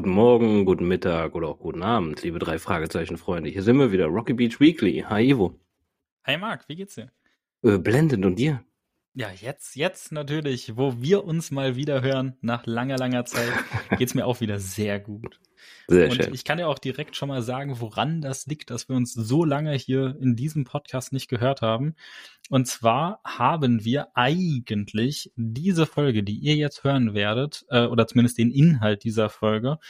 guten Morgen, guten Mittag oder auch guten Abend, liebe drei Fragezeichen-Freunde. Hier sind wir wieder, Rocky Beach Weekly. Hi Ivo. Hi Marc, wie geht's dir? Äh, blendend und dir? Ja, jetzt, jetzt natürlich, wo wir uns mal wieder hören, nach langer, langer Zeit, geht's mir auch wieder sehr gut. Sehr und schön. ich kann ja auch direkt schon mal sagen, woran das liegt, dass wir uns so lange hier in diesem Podcast nicht gehört haben. Und zwar haben wir eigentlich diese Folge, die ihr jetzt hören werdet, äh, oder zumindest den Inhalt dieser Folge,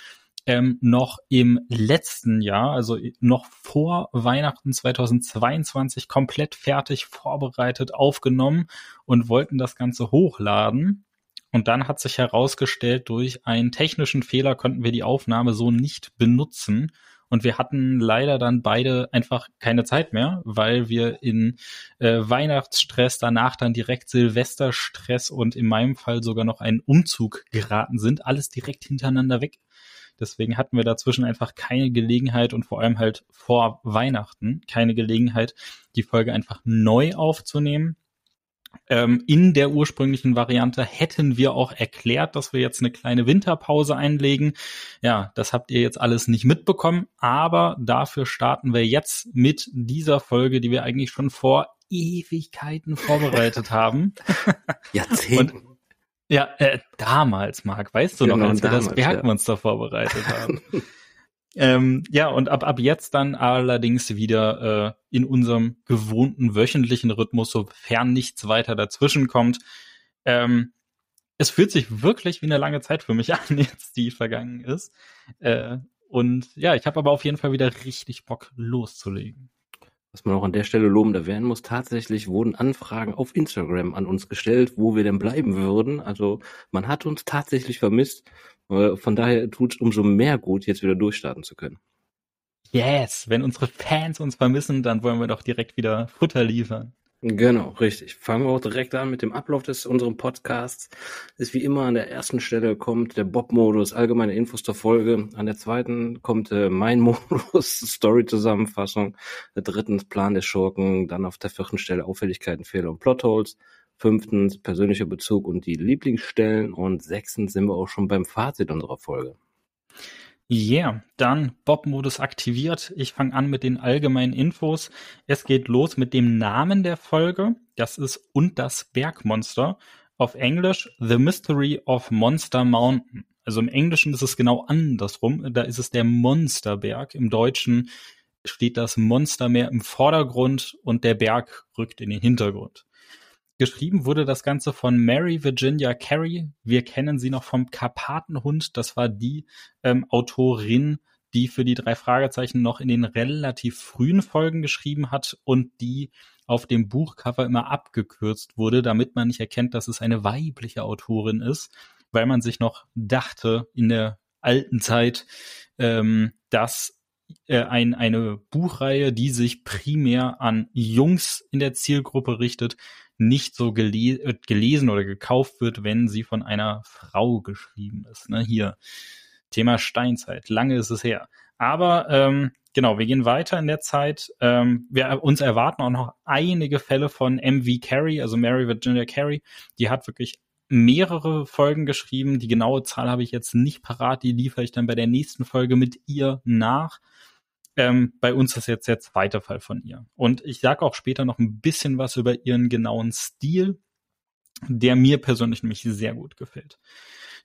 ähm, noch im letzten Jahr, also noch vor Weihnachten 2022, komplett fertig vorbereitet, aufgenommen und wollten das Ganze hochladen. Und dann hat sich herausgestellt, durch einen technischen Fehler konnten wir die Aufnahme so nicht benutzen. Und wir hatten leider dann beide einfach keine Zeit mehr, weil wir in äh, Weihnachtsstress, danach dann direkt Silvesterstress und in meinem Fall sogar noch einen Umzug geraten sind. Alles direkt hintereinander weg. Deswegen hatten wir dazwischen einfach keine Gelegenheit und vor allem halt vor Weihnachten keine Gelegenheit, die Folge einfach neu aufzunehmen. Ähm, in der ursprünglichen Variante hätten wir auch erklärt, dass wir jetzt eine kleine Winterpause einlegen. Ja, das habt ihr jetzt alles nicht mitbekommen, aber dafür starten wir jetzt mit dieser Folge, die wir eigentlich schon vor Ewigkeiten vorbereitet haben. Jahrzehnten. Ja, äh, damals, Marc, weißt du Genau, noch, als wir damals, das Bergmonster vorbereitet haben. ähm, ja, und ab, ab jetzt dann allerdings wieder äh, in unserem gewohnten wöchentlichen Rhythmus, sofern nichts weiter dazwischen kommt. Ähm, es fühlt sich wirklich wie eine lange Zeit für mich an, jetzt die vergangen ist. Äh, und ja, ich habe aber auf jeden Fall wieder richtig Bock loszulegen. Was man auch an der Stelle lobend erwähnen muss, tatsächlich wurden Anfragen auf Instagram an uns gestellt, wo wir denn bleiben würden. Also man hat uns tatsächlich vermisst. Äh, Von daher tut es umso mehr gut, jetzt wieder durchstarten zu können. Yes, wenn unsere Fans uns vermissen, dann wollen wir doch direkt wieder Futter liefern. Genau, richtig. Fangen wir auch direkt an mit dem Ablauf des unserem Podcasts. Ist wie immer an der ersten Stelle kommt der Bob-Modus, allgemeine Infos zur Folge. An der zweiten kommt äh, mein Modus, Story-Zusammenfassung. Der dritten Plan der Schurken. Dann auf der vierten Stelle Auffälligkeiten, Fehler und Plotholes. Fünftens persönlicher Bezug und die Lieblingsstellen. Und sechstens sind wir auch schon beim Fazit unserer Folge. Yeah, dann Bob-Modus aktiviert. Ich fange an mit den allgemeinen Infos. Es geht los mit dem Namen der Folge. Das ist Und das Bergmonster. Auf Englisch The Mystery of Monster Mountain. Also im Englischen ist es genau andersrum. Da ist es der Monsterberg. Im Deutschen steht das Monstermeer im Vordergrund und der Berg rückt in den Hintergrund. Geschrieben wurde das Ganze von Mary Virginia Carey. Wir kennen sie noch vom Karpatenhund. Das war die ähm, Autorin, die für die drei Fragezeichen noch in den relativ frühen Folgen geschrieben hat und die auf dem Buchcover immer abgekürzt wurde, damit man nicht erkennt, dass es eine weibliche Autorin ist, weil man sich noch dachte in der alten Zeit, ähm, dass äh, ein, eine Buchreihe, die sich primär an Jungs in der Zielgruppe richtet, nicht so gele äh, gelesen oder gekauft wird, wenn sie von einer Frau geschrieben ist. Ne? Hier, Thema Steinzeit, lange ist es her. Aber ähm, genau, wir gehen weiter in der Zeit. Ähm, wir uns erwarten auch noch einige Fälle von MV Carey, also Mary Virginia Carey. Die hat wirklich mehrere Folgen geschrieben. Die genaue Zahl habe ich jetzt nicht parat. Die liefere ich dann bei der nächsten Folge mit ihr nach. Ähm, bei uns ist jetzt der zweite Fall von ihr. Und ich sage auch später noch ein bisschen was über ihren genauen Stil, der mir persönlich nämlich sehr gut gefällt.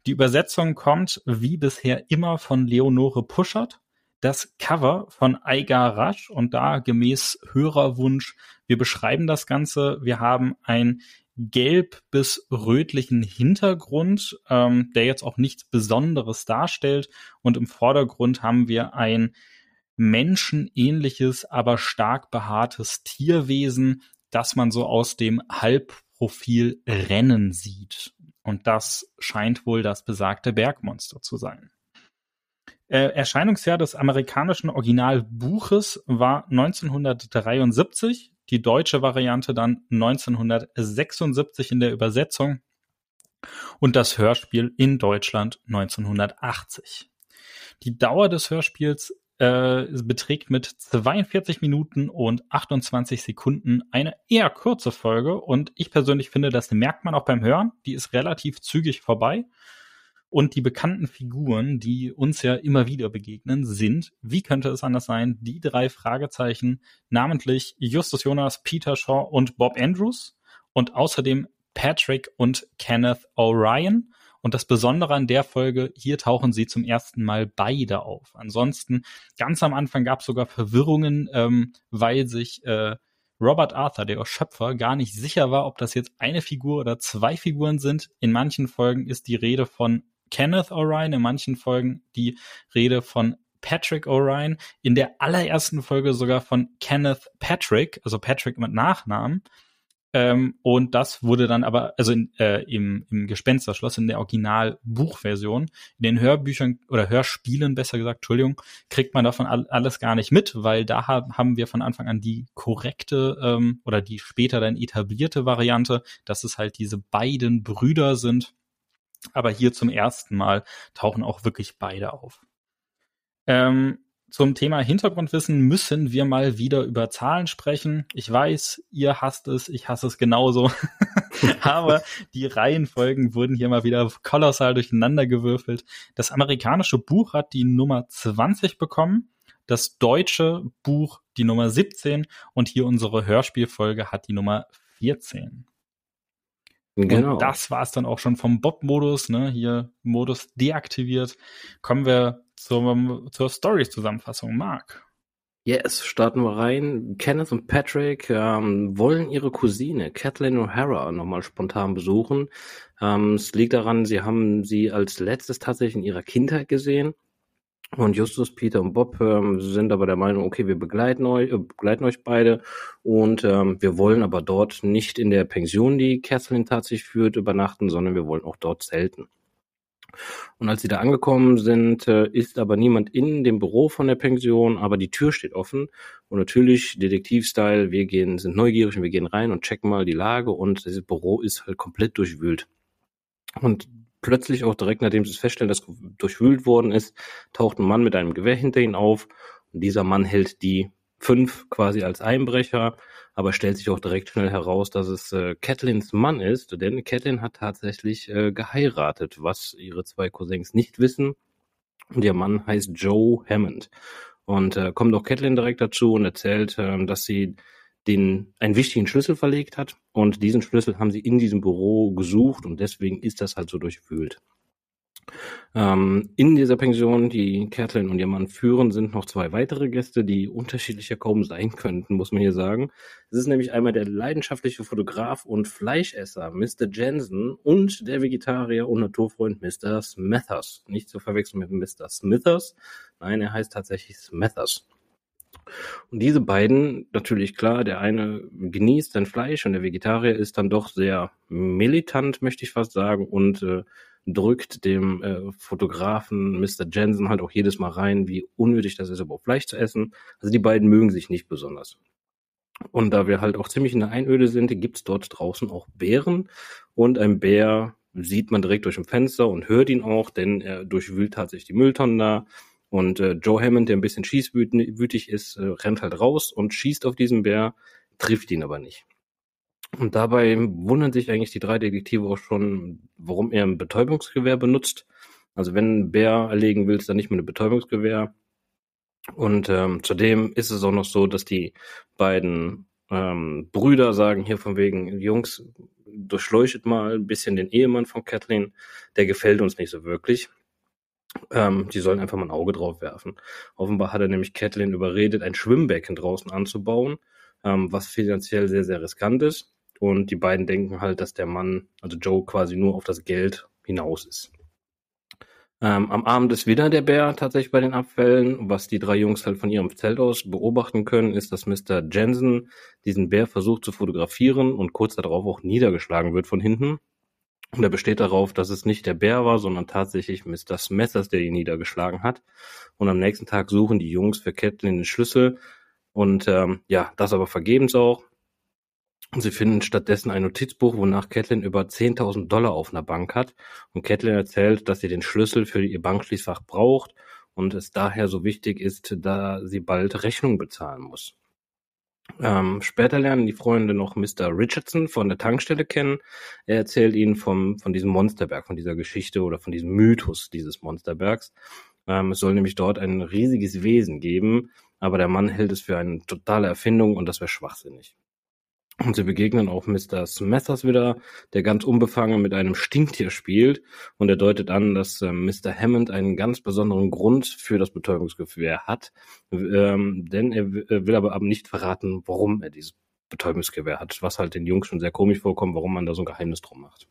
Die Übersetzung kommt wie bisher immer von Leonore Puschert. Das Cover von Aigar Rasch und da gemäß Hörerwunsch, wir beschreiben das Ganze. Wir haben ein gelb bis rötlichen Hintergrund, ähm, der jetzt auch nichts Besonderes darstellt. Und im Vordergrund haben wir ein menschenähnliches, aber stark behaartes Tierwesen, das man so aus dem Halbprofil rennen sieht. Und das scheint wohl das besagte Bergmonster zu sein. Äh, Erscheinungsjahr des amerikanischen Originalbuches war 1973, die deutsche Variante dann 1976 in der Übersetzung und das Hörspiel in Deutschland 1980. Die Dauer des Hörspiels äh, beträgt mit 42 Minuten und 28 Sekunden eine eher kurze Folge und ich persönlich finde, das merkt man auch beim Hören. Die ist relativ zügig vorbei. Und die bekannten Figuren, die uns ja immer wieder begegnen, sind, wie könnte es anders sein, die drei Fragezeichen, namentlich Justus Jonas, Peter Shaw und Bob Andrews und außerdem Patrick und Kenneth O'Ryan. Und das Besondere an der Folge, hier tauchen sie zum ersten Mal beide auf. Ansonsten, ganz am Anfang gab es sogar Verwirrungen, ähm, weil sich äh, Robert Arthur, der Schöpfer, gar nicht sicher war, ob das jetzt eine Figur oder zwei Figuren sind. In manchen Folgen ist die Rede von Kenneth O'Ryan, in manchen Folgen die Rede von Patrick O'Ryan, in der allerersten Folge sogar von Kenneth Patrick, also Patrick mit Nachnamen. Ähm, und das wurde dann aber, also in, äh, im, im Gespensterschloss, in der Original-Buchversion, in den Hörbüchern oder Hörspielen, besser gesagt, Entschuldigung, kriegt man davon all, alles gar nicht mit, weil da haben wir von Anfang an die korrekte ähm, oder die später dann etablierte Variante, dass es halt diese beiden Brüder sind. Aber hier zum ersten Mal tauchen auch wirklich beide auf. Ähm, zum Thema Hintergrundwissen müssen wir mal wieder über Zahlen sprechen. Ich weiß, ihr hasst es, ich hasse es genauso. Aber die Reihenfolgen wurden hier mal wieder kolossal durcheinander gewürfelt. Das amerikanische Buch hat die Nummer 20 bekommen, das deutsche Buch die Nummer 17 und hier unsere Hörspielfolge hat die Nummer 14. Genau. Und das war es dann auch schon vom Bob-Modus, ne? Hier Modus deaktiviert. Kommen wir zur, zur Story-Zusammenfassung. Marc. Yes, starten wir rein. Kenneth und Patrick ähm, wollen ihre Cousine Kathleen O'Hara nochmal spontan besuchen. Ähm, es liegt daran, sie haben sie als letztes tatsächlich in ihrer Kindheit gesehen. Und Justus, Peter und Bob ähm, sind aber der Meinung, okay, wir begleiten euch, äh, begleiten euch beide und ähm, wir wollen aber dort nicht in der Pension, die Kathleen tatsächlich führt, übernachten, sondern wir wollen auch dort zelten. Und als sie da angekommen sind, äh, ist aber niemand in dem Büro von der Pension, aber die Tür steht offen. Und natürlich, Detektivstyle, wir gehen, sind neugierig und wir gehen rein und checken mal die Lage und das Büro ist halt komplett durchwühlt. Und plötzlich auch direkt, nachdem sie es feststellen, dass durchwühlt worden ist, taucht ein Mann mit einem Gewehr hinter ihnen auf. Und dieser Mann hält die fünf quasi als Einbrecher, aber stellt sich auch direkt schnell heraus, dass es äh, Catlins Mann ist, denn Catlin hat tatsächlich äh, geheiratet, was ihre zwei Cousins nicht wissen. Und ihr Mann heißt Joe Hammond. Und äh, kommt auch Catlin direkt dazu und erzählt, äh, dass sie den einen wichtigen Schlüssel verlegt hat und diesen Schlüssel haben sie in diesem Büro gesucht und deswegen ist das halt so durchwühlt. Ähm, in dieser Pension, die Kathleen und ihr Mann führen, sind noch zwei weitere Gäste, die unterschiedlicher kaum sein könnten, muss man hier sagen. Es ist nämlich einmal der leidenschaftliche Fotograf und Fleischesser Mr. Jensen und der Vegetarier und Naturfreund Mr. Smethers. Nicht zu verwechseln mit Mr. Smithers. Nein, er heißt tatsächlich Smethers. Und diese beiden, natürlich klar, der eine genießt sein Fleisch und der Vegetarier ist dann doch sehr militant, möchte ich fast sagen, und äh, drückt dem äh, Fotografen Mr. Jensen halt auch jedes Mal rein, wie unnötig das ist, überhaupt Fleisch zu essen. Also die beiden mögen sich nicht besonders. Und da wir halt auch ziemlich in der Einöde sind, gibt's dort draußen auch Bären. Und ein Bär sieht man direkt durch ein Fenster und hört ihn auch, denn er durchwühlt tatsächlich die Mülltonnen da. Und äh, Joe Hammond, der ein bisschen schießwütig ist, äh, rennt halt raus und schießt auf diesen Bär, trifft ihn aber nicht. Und dabei wundern sich eigentlich die drei Detektive auch schon, warum er ein Betäubungsgewehr benutzt. Also wenn ein Bär erlegen willst, dann nicht mit einem Betäubungsgewehr. Und ähm, zudem ist es auch noch so, dass die beiden ähm, Brüder sagen hier von wegen, Jungs, durchleuchtet mal ein bisschen den Ehemann von Kathleen, der gefällt uns nicht so wirklich. Ähm, die sollen einfach mal ein Auge drauf werfen. Offenbar hat er nämlich Kathleen überredet, ein Schwimmbecken draußen anzubauen, ähm, was finanziell sehr, sehr riskant ist. Und die beiden denken halt, dass der Mann, also Joe, quasi nur auf das Geld hinaus ist. Ähm, am Abend ist wieder der Bär tatsächlich bei den Abfällen. Was die drei Jungs halt von ihrem Zelt aus beobachten können, ist, dass Mr. Jensen diesen Bär versucht zu fotografieren und kurz darauf auch niedergeschlagen wird von hinten. Und er besteht darauf, dass es nicht der Bär war, sondern tatsächlich Mr. Smethers, der ihn niedergeschlagen hat. Und am nächsten Tag suchen die Jungs für Catelyn den Schlüssel. Und ähm, ja, das aber vergebens auch. Sie finden stattdessen ein Notizbuch, wonach Catelyn über 10.000 Dollar auf einer Bank hat. Und Catelyn erzählt, dass sie den Schlüssel für ihr Bankschließfach braucht und es daher so wichtig ist, da sie bald Rechnung bezahlen muss. Ähm, später lernen die Freunde noch Mr. Richardson von der Tankstelle kennen. Er erzählt ihnen vom, von diesem Monsterberg, von dieser Geschichte oder von diesem Mythos dieses Monsterbergs. Ähm, es soll nämlich dort ein riesiges Wesen geben, aber der Mann hält es für eine totale Erfindung und das wäre schwachsinnig. Und sie begegnen auch Mr. Smethers wieder, der ganz unbefangen mit einem Stinktier spielt. Und er deutet an, dass äh, Mr. Hammond einen ganz besonderen Grund für das Betäubungsgewehr hat. Ähm, denn er will aber, nicht verraten, warum er dieses Betäubungsgewehr hat. Was halt den Jungs schon sehr komisch vorkommt, warum man da so ein Geheimnis drum macht.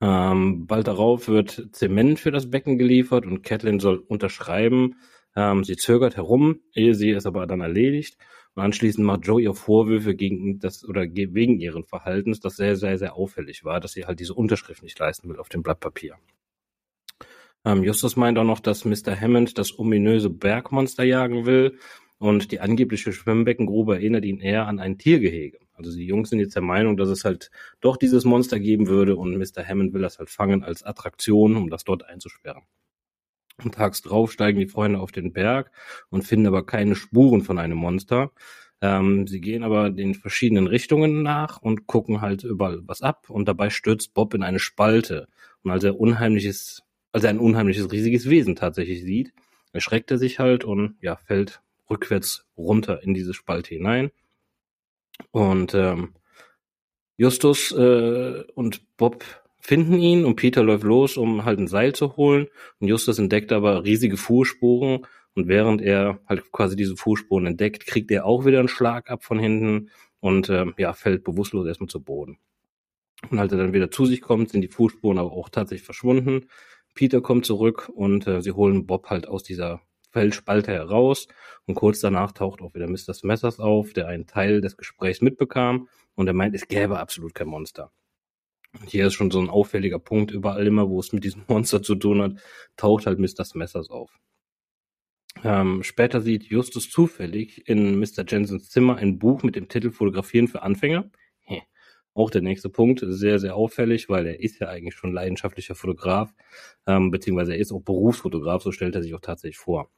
Ähm, bald darauf wird Zement für das Becken geliefert und Catelyn soll unterschreiben. Ähm, sie zögert herum, ehe sie es aber dann erledigt. Und anschließend macht Joe ihr Vorwürfe gegen das oder wegen ihren Verhaltens, das sehr, sehr, sehr auffällig war, dass sie halt diese Unterschrift nicht leisten will auf dem Blatt Papier. Ähm, Justus meint auch noch, dass Mr. Hammond das ominöse Bergmonster jagen will und die angebliche Schwimmbeckengrube erinnert ihn eher an ein Tiergehege. Also die Jungs sind jetzt der Meinung, dass es halt doch dieses Monster geben würde und Mr. Hammond will das halt fangen als Attraktion, um das dort einzusperren. Tags drauf steigen die Freunde auf den Berg und finden aber keine Spuren von einem Monster. Ähm, sie gehen aber den verschiedenen Richtungen nach und gucken halt überall was ab und dabei stürzt Bob in eine Spalte. Und als er unheimliches, als er ein unheimliches riesiges Wesen tatsächlich sieht, erschreckt er sich halt und ja, fällt rückwärts runter in diese Spalte hinein. Und ähm, Justus äh, und Bob finden ihn und Peter läuft los, um halt ein Seil zu holen. Und Justus entdeckt aber riesige Fußspuren und während er halt quasi diese Fußspuren entdeckt, kriegt er auch wieder einen Schlag ab von hinten und äh, ja, fällt bewusstlos erstmal zu Boden. Und als er dann wieder zu sich kommt, sind die Fußspuren aber auch tatsächlich verschwunden. Peter kommt zurück und äh, sie holen Bob halt aus dieser Felsspalte heraus und kurz danach taucht auch wieder Mr. Smethers auf, der einen Teil des Gesprächs mitbekam und er meint, es gäbe absolut kein Monster. Hier ist schon so ein auffälliger Punkt überall immer, wo es mit diesem Monster zu tun hat, taucht halt Mr. Smethers auf. Ähm, später sieht Justus zufällig in Mr. Jensens Zimmer ein Buch mit dem Titel Fotografieren für Anfänger. Auch der nächste Punkt, sehr, sehr auffällig, weil er ist ja eigentlich schon leidenschaftlicher Fotograf, ähm, beziehungsweise er ist auch Berufsfotograf, so stellt er sich auch tatsächlich vor.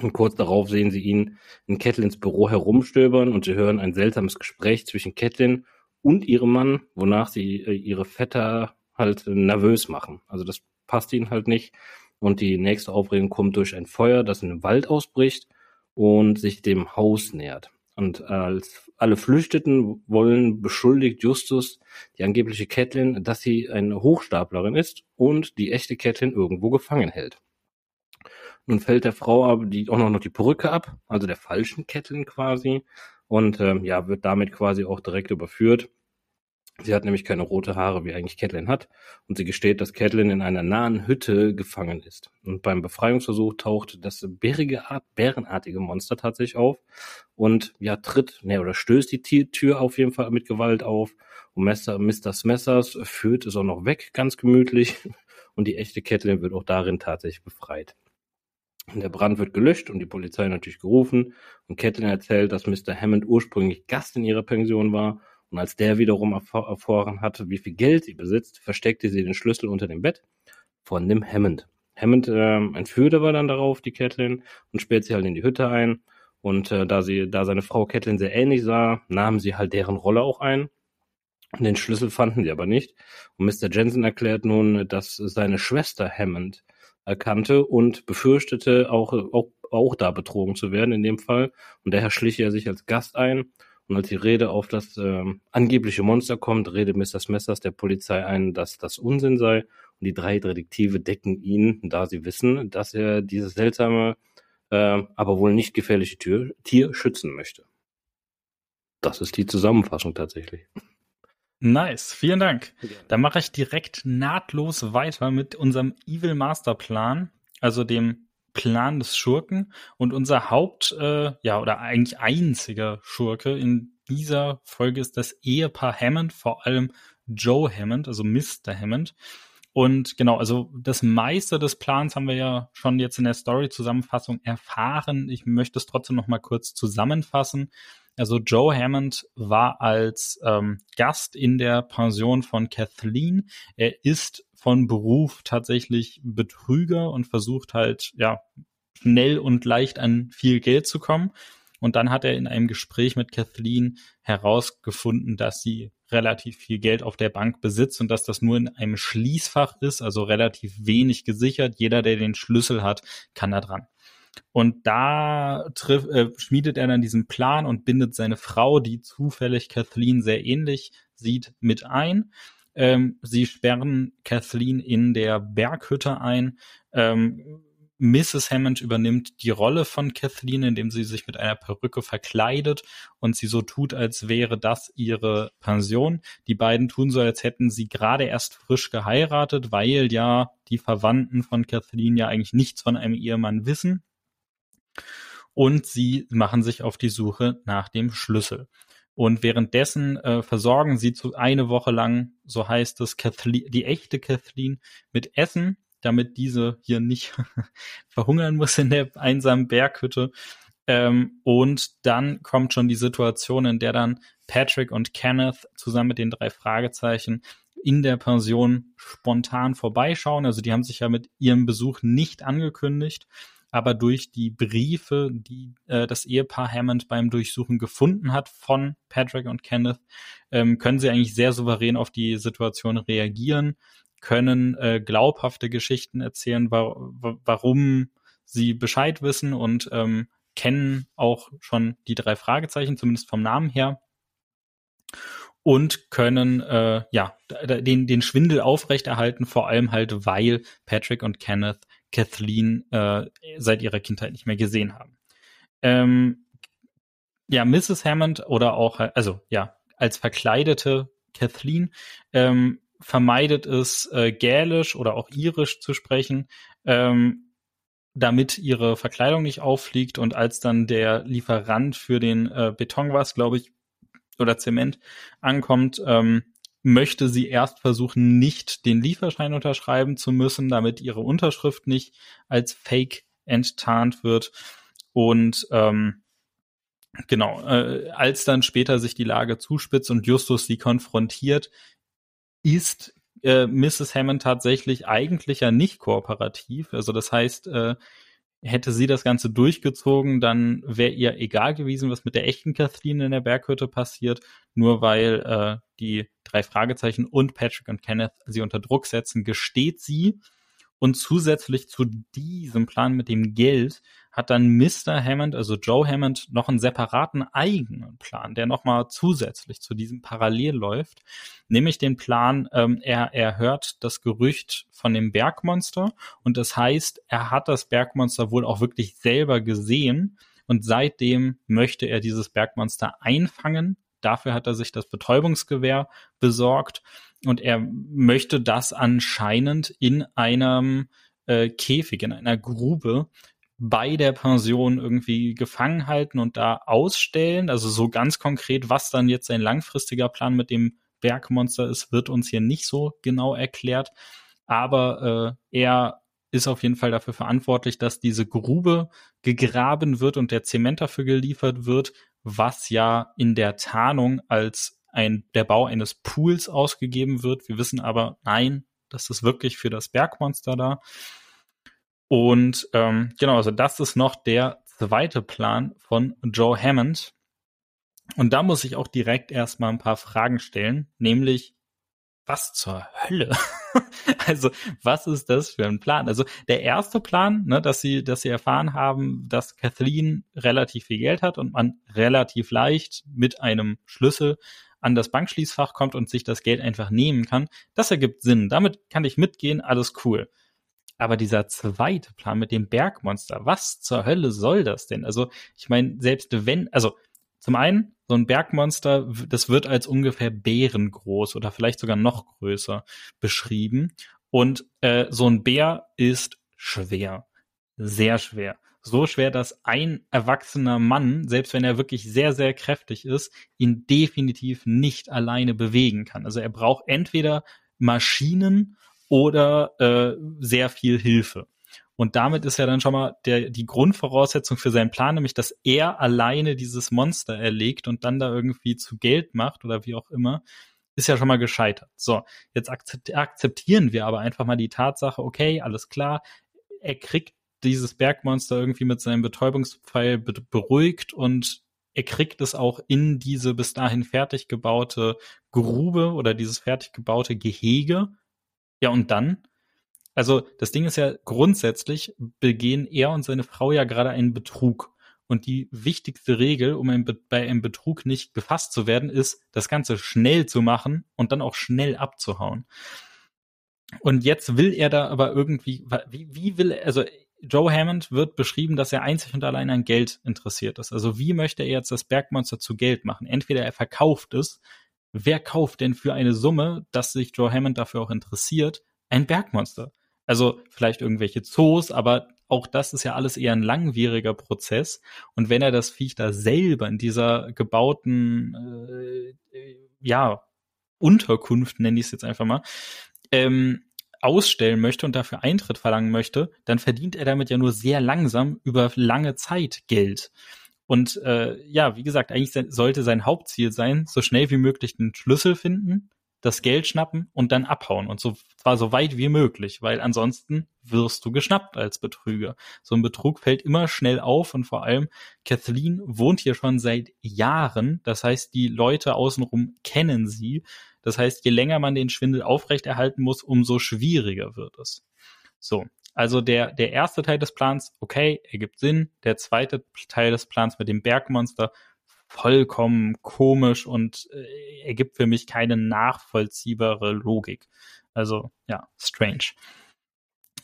Und kurz darauf sehen sie ihn in Catlins Büro herumstöbern und sie hören ein seltsames Gespräch zwischen Catlin und ihrem Mann, wonach sie äh, ihre Vetter halt nervös machen. Also das passt ihnen halt nicht. Und die nächste Aufregung kommt durch ein Feuer, das in den Wald ausbricht und sich dem Haus nähert. Und als alle Flüchteten wollen, beschuldigt Justus die angebliche Catelyn, dass sie eine Hochstaplerin ist und die echte Catelyn irgendwo gefangen hält. Nun fällt der Frau aber die, auch noch die Perücke ab, also der falschen Catelyn quasi, und ähm, ja, wird damit quasi auch direkt überführt. Sie hat nämlich keine rote Haare, wie eigentlich Catelyn hat, und sie gesteht, dass Catelyn in einer nahen Hütte gefangen ist. Und beim Befreiungsversuch taucht das bärige Art, bärenartige Monster tatsächlich auf und ja, tritt, ne, oder stößt die Tür auf jeden Fall mit Gewalt auf. Und Mr. Mr. Smessers führt es auch noch weg, ganz gemütlich. Und die echte Catelyn wird auch darin tatsächlich befreit. Der Brand wird gelöscht und die Polizei natürlich gerufen. Und Catelyn erzählt, dass Mr. Hammond ursprünglich Gast in ihrer Pension war. Und als der wiederum erfahren hatte, wie viel Geld sie besitzt, versteckte sie den Schlüssel unter dem Bett von dem Hammond. Hammond äh, entführte aber dann darauf die Catelyn und sperrt sie halt in die Hütte ein. Und äh, da sie, da seine Frau Catelyn sehr ähnlich sah, nahmen sie halt deren Rolle auch ein. Den Schlüssel fanden sie aber nicht. Und Mr. Jensen erklärt nun, dass seine Schwester Hammond erkannte und befürchtete, auch, auch, auch da betrogen zu werden in dem Fall. Und daher schlich er sich als Gast ein. Und als die Rede auf das ähm, angebliche Monster kommt, redet Mr. Smessers der Polizei ein, dass das Unsinn sei. Und die drei Detektive decken ihn, da sie wissen, dass er dieses seltsame, äh, aber wohl nicht gefährliche Tür, Tier schützen möchte. Das ist die Zusammenfassung tatsächlich. Nice, vielen Dank. Dann mache ich direkt nahtlos weiter mit unserem Evil Masterplan, also dem Plan des Schurken. Und unser Haupt, äh, ja, oder eigentlich einziger Schurke in dieser Folge ist das Ehepaar Hammond, vor allem Joe Hammond, also Mr. Hammond. Und genau, also das meiste des Plans haben wir ja schon jetzt in der Story-Zusammenfassung erfahren. Ich möchte es trotzdem noch mal kurz zusammenfassen. Also Joe Hammond war als ähm, Gast in der Pension von Kathleen. Er ist von Beruf tatsächlich Betrüger und versucht halt, ja, schnell und leicht an viel Geld zu kommen. Und dann hat er in einem Gespräch mit Kathleen herausgefunden, dass sie relativ viel Geld auf der Bank besitzt und dass das nur in einem Schließfach ist, also relativ wenig gesichert. Jeder, der den Schlüssel hat, kann da dran. Und da triff, äh, schmiedet er dann diesen Plan und bindet seine Frau, die zufällig Kathleen sehr ähnlich sieht, mit ein. Ähm, sie sperren Kathleen in der Berghütte ein. Ähm, Mrs. Hammond übernimmt die Rolle von Kathleen, indem sie sich mit einer Perücke verkleidet und sie so tut, als wäre das ihre Pension. Die beiden tun so, als hätten sie gerade erst frisch geheiratet, weil ja die Verwandten von Kathleen ja eigentlich nichts von einem Ehemann wissen. Und sie machen sich auf die Suche nach dem Schlüssel. Und währenddessen äh, versorgen sie zu eine Woche lang, so heißt es, Kathleen, die echte Kathleen mit Essen, damit diese hier nicht verhungern muss in der einsamen Berghütte. Ähm, und dann kommt schon die Situation, in der dann Patrick und Kenneth zusammen mit den drei Fragezeichen in der Pension spontan vorbeischauen. Also die haben sich ja mit ihrem Besuch nicht angekündigt aber durch die Briefe, die äh, das Ehepaar Hammond beim Durchsuchen gefunden hat von Patrick und Kenneth, ähm, können sie eigentlich sehr souverän auf die Situation reagieren, können äh, glaubhafte Geschichten erzählen, wa warum sie Bescheid wissen und ähm, kennen auch schon die drei Fragezeichen, zumindest vom Namen her und können äh, ja den den Schwindel aufrechterhalten, vor allem halt weil Patrick und Kenneth Kathleen äh, seit ihrer Kindheit nicht mehr gesehen haben. Ähm, ja, Mrs. Hammond oder auch, also ja, als verkleidete Kathleen ähm, vermeidet es, äh, Gälisch oder auch Irisch zu sprechen, ähm, damit ihre Verkleidung nicht auffliegt. Und als dann der Lieferant für den äh, Beton was, glaube ich, oder Zement ankommt, ähm, möchte sie erst versuchen, nicht den Lieferschein unterschreiben zu müssen, damit ihre Unterschrift nicht als Fake enttarnt wird. Und ähm, genau, äh, als dann später sich die Lage zuspitzt und Justus sie konfrontiert, ist äh, Mrs. Hammond tatsächlich eigentlich ja nicht kooperativ. Also das heißt, äh, hätte sie das Ganze durchgezogen, dann wäre ihr egal gewesen, was mit der echten Kathleen in der Berghütte passiert, nur weil äh, die drei Fragezeichen und Patrick und Kenneth sie unter Druck setzen, gesteht sie. Und zusätzlich zu diesem Plan mit dem Geld hat dann Mr. Hammond, also Joe Hammond, noch einen separaten eigenen Plan, der nochmal zusätzlich zu diesem parallel läuft. Nämlich den Plan, ähm, er, er hört das Gerücht von dem Bergmonster und das heißt, er hat das Bergmonster wohl auch wirklich selber gesehen und seitdem möchte er dieses Bergmonster einfangen. Dafür hat er sich das Betäubungsgewehr besorgt und er möchte das anscheinend in einem äh, Käfig, in einer Grube bei der Pension irgendwie gefangen halten und da ausstellen. Also so ganz konkret, was dann jetzt sein langfristiger Plan mit dem Bergmonster ist, wird uns hier nicht so genau erklärt. Aber äh, er ist auf jeden Fall dafür verantwortlich, dass diese Grube gegraben wird und der Zement dafür geliefert wird, was ja in der Tarnung als ein, der Bau eines Pools ausgegeben wird. Wir wissen aber, nein, das ist wirklich für das Bergmonster da. Und ähm, genau, also das ist noch der zweite Plan von Joe Hammond. Und da muss ich auch direkt erstmal ein paar Fragen stellen, nämlich, was zur Hölle? also, was ist das für ein Plan? Also, der erste Plan, ne, dass sie, dass sie erfahren haben, dass Kathleen relativ viel Geld hat und man relativ leicht mit einem Schlüssel an das Bankschließfach kommt und sich das Geld einfach nehmen kann, das ergibt Sinn. Damit kann ich mitgehen, alles cool. Aber dieser zweite Plan mit dem Bergmonster, was zur Hölle soll das denn? Also, ich meine, selbst wenn, also zum einen, so ein Bergmonster, das wird als ungefähr bärengroß oder vielleicht sogar noch größer beschrieben. Und äh, so ein Bär ist schwer, sehr schwer. So schwer, dass ein erwachsener Mann, selbst wenn er wirklich sehr, sehr kräftig ist, ihn definitiv nicht alleine bewegen kann. Also er braucht entweder Maschinen oder äh, sehr viel Hilfe. Und damit ist ja dann schon mal der, die Grundvoraussetzung für seinen Plan, nämlich dass er alleine dieses Monster erlegt und dann da irgendwie zu Geld macht oder wie auch immer, ist ja schon mal gescheitert. So, jetzt akzeptieren wir aber einfach mal die Tatsache, okay, alles klar, er kriegt dieses Bergmonster irgendwie mit seinem Betäubungspfeil be beruhigt und er kriegt es auch in diese bis dahin fertig gebaute Grube oder dieses fertig gebaute Gehege. Ja, und dann? Also das Ding ist ja grundsätzlich begehen er und seine Frau ja gerade einen Betrug. Und die wichtigste Regel, um ein bei einem Betrug nicht gefasst zu werden, ist, das Ganze schnell zu machen und dann auch schnell abzuhauen. Und jetzt will er da aber irgendwie, wie, wie will er, also Joe Hammond wird beschrieben, dass er einzig und allein an Geld interessiert ist. Also wie möchte er jetzt das Bergmonster zu Geld machen? Entweder er verkauft es. Wer kauft denn für eine Summe, dass sich Joe Hammond dafür auch interessiert, ein Bergmonster? Also vielleicht irgendwelche Zoos, aber auch das ist ja alles eher ein langwieriger Prozess. Und wenn er das Viech da selber in dieser gebauten, äh, ja, Unterkunft, nenne ich es jetzt einfach mal, ähm, ausstellen möchte und dafür Eintritt verlangen möchte, dann verdient er damit ja nur sehr langsam über lange Zeit Geld. Und äh, ja, wie gesagt, eigentlich sollte sein Hauptziel sein, so schnell wie möglich den Schlüssel finden, das Geld schnappen und dann abhauen. Und so zwar so weit wie möglich, weil ansonsten wirst du geschnappt als Betrüger. So ein Betrug fällt immer schnell auf und vor allem Kathleen wohnt hier schon seit Jahren. Das heißt, die Leute außenrum kennen sie. Das heißt, je länger man den Schwindel aufrechterhalten muss, umso schwieriger wird es. So. Also der, der erste Teil des Plans, okay, ergibt Sinn. Der zweite Teil des Plans mit dem Bergmonster, vollkommen komisch und äh, ergibt für mich keine nachvollziehbare Logik. Also ja, strange.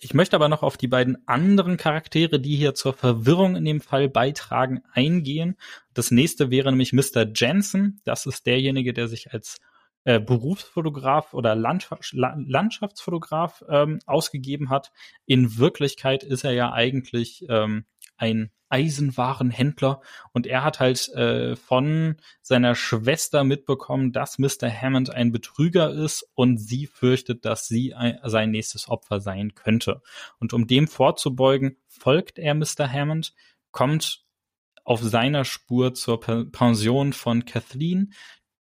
Ich möchte aber noch auf die beiden anderen Charaktere, die hier zur Verwirrung in dem Fall beitragen, eingehen. Das nächste wäre nämlich Mr. Jensen. Das ist derjenige, der sich als äh, Berufsfotograf oder Landschaftsfotograf ähm, ausgegeben hat. In Wirklichkeit ist er ja eigentlich ähm, ein Eisenwarenhändler und er hat halt äh, von seiner Schwester mitbekommen, dass Mr. Hammond ein Betrüger ist und sie fürchtet, dass sie ein, sein nächstes Opfer sein könnte. Und um dem vorzubeugen, folgt er Mr. Hammond, kommt auf seiner Spur zur Pension von Kathleen,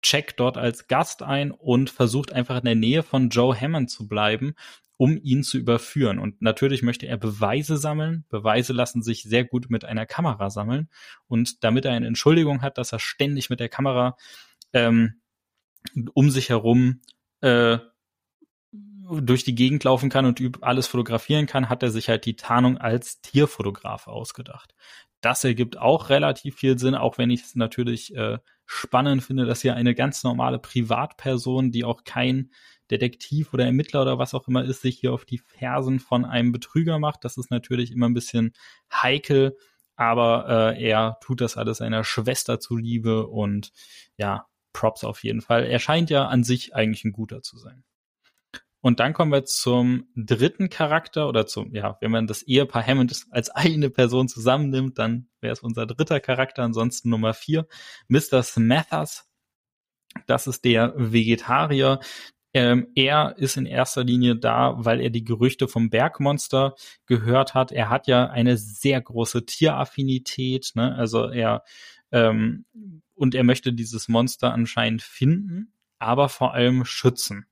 checkt dort als Gast ein und versucht einfach in der Nähe von Joe Hammond zu bleiben, um ihn zu überführen. Und natürlich möchte er Beweise sammeln. Beweise lassen sich sehr gut mit einer Kamera sammeln. Und damit er eine Entschuldigung hat, dass er ständig mit der Kamera ähm, um sich herum äh, durch die Gegend laufen kann und alles fotografieren kann, hat er sich halt die Tarnung als Tierfotograf ausgedacht. Das ergibt auch relativ viel Sinn, auch wenn ich es natürlich äh, spannend finde, dass hier eine ganz normale Privatperson, die auch kein Detektiv oder Ermittler oder was auch immer ist, sich hier auf die Fersen von einem Betrüger macht. Das ist natürlich immer ein bisschen heikel, aber äh, er tut das alles seiner Schwester zuliebe und ja, Props auf jeden Fall. Er scheint ja an sich eigentlich ein guter zu sein. Und dann kommen wir zum dritten Charakter oder zum, ja, wenn man das Ehepaar Hammond als eine Person zusammennimmt, dann wäre es unser dritter Charakter, ansonsten Nummer vier, Mr. Smathers. Das ist der Vegetarier, ähm, er ist in erster Linie da, weil er die Gerüchte vom Bergmonster gehört hat. Er hat ja eine sehr große Tieraffinität, ne? Also er ähm, und er möchte dieses Monster anscheinend finden, aber vor allem schützen.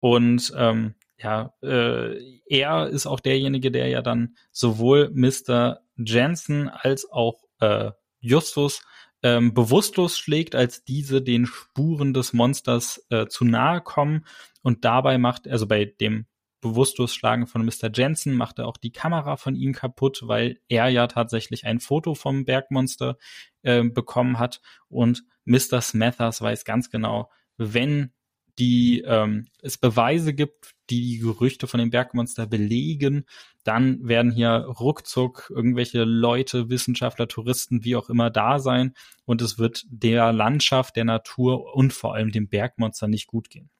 Und ähm, ja, äh, er ist auch derjenige, der ja dann sowohl Mr. Jensen als auch äh, Justus ähm, bewusstlos schlägt, als diese den Spuren des Monsters äh, zu nahe kommen. Und dabei macht, also bei dem Bewusstlosschlagen von Mr. Jensen macht er auch die Kamera von ihm kaputt, weil er ja tatsächlich ein Foto vom Bergmonster äh, bekommen hat. Und Mr. Smathers weiß ganz genau, wenn die ähm, es Beweise gibt, die die Gerüchte von dem Bergmonster belegen, dann werden hier ruckzuck irgendwelche Leute, Wissenschaftler, Touristen, wie auch immer da sein und es wird der Landschaft, der Natur und vor allem dem Bergmonster nicht gut gehen.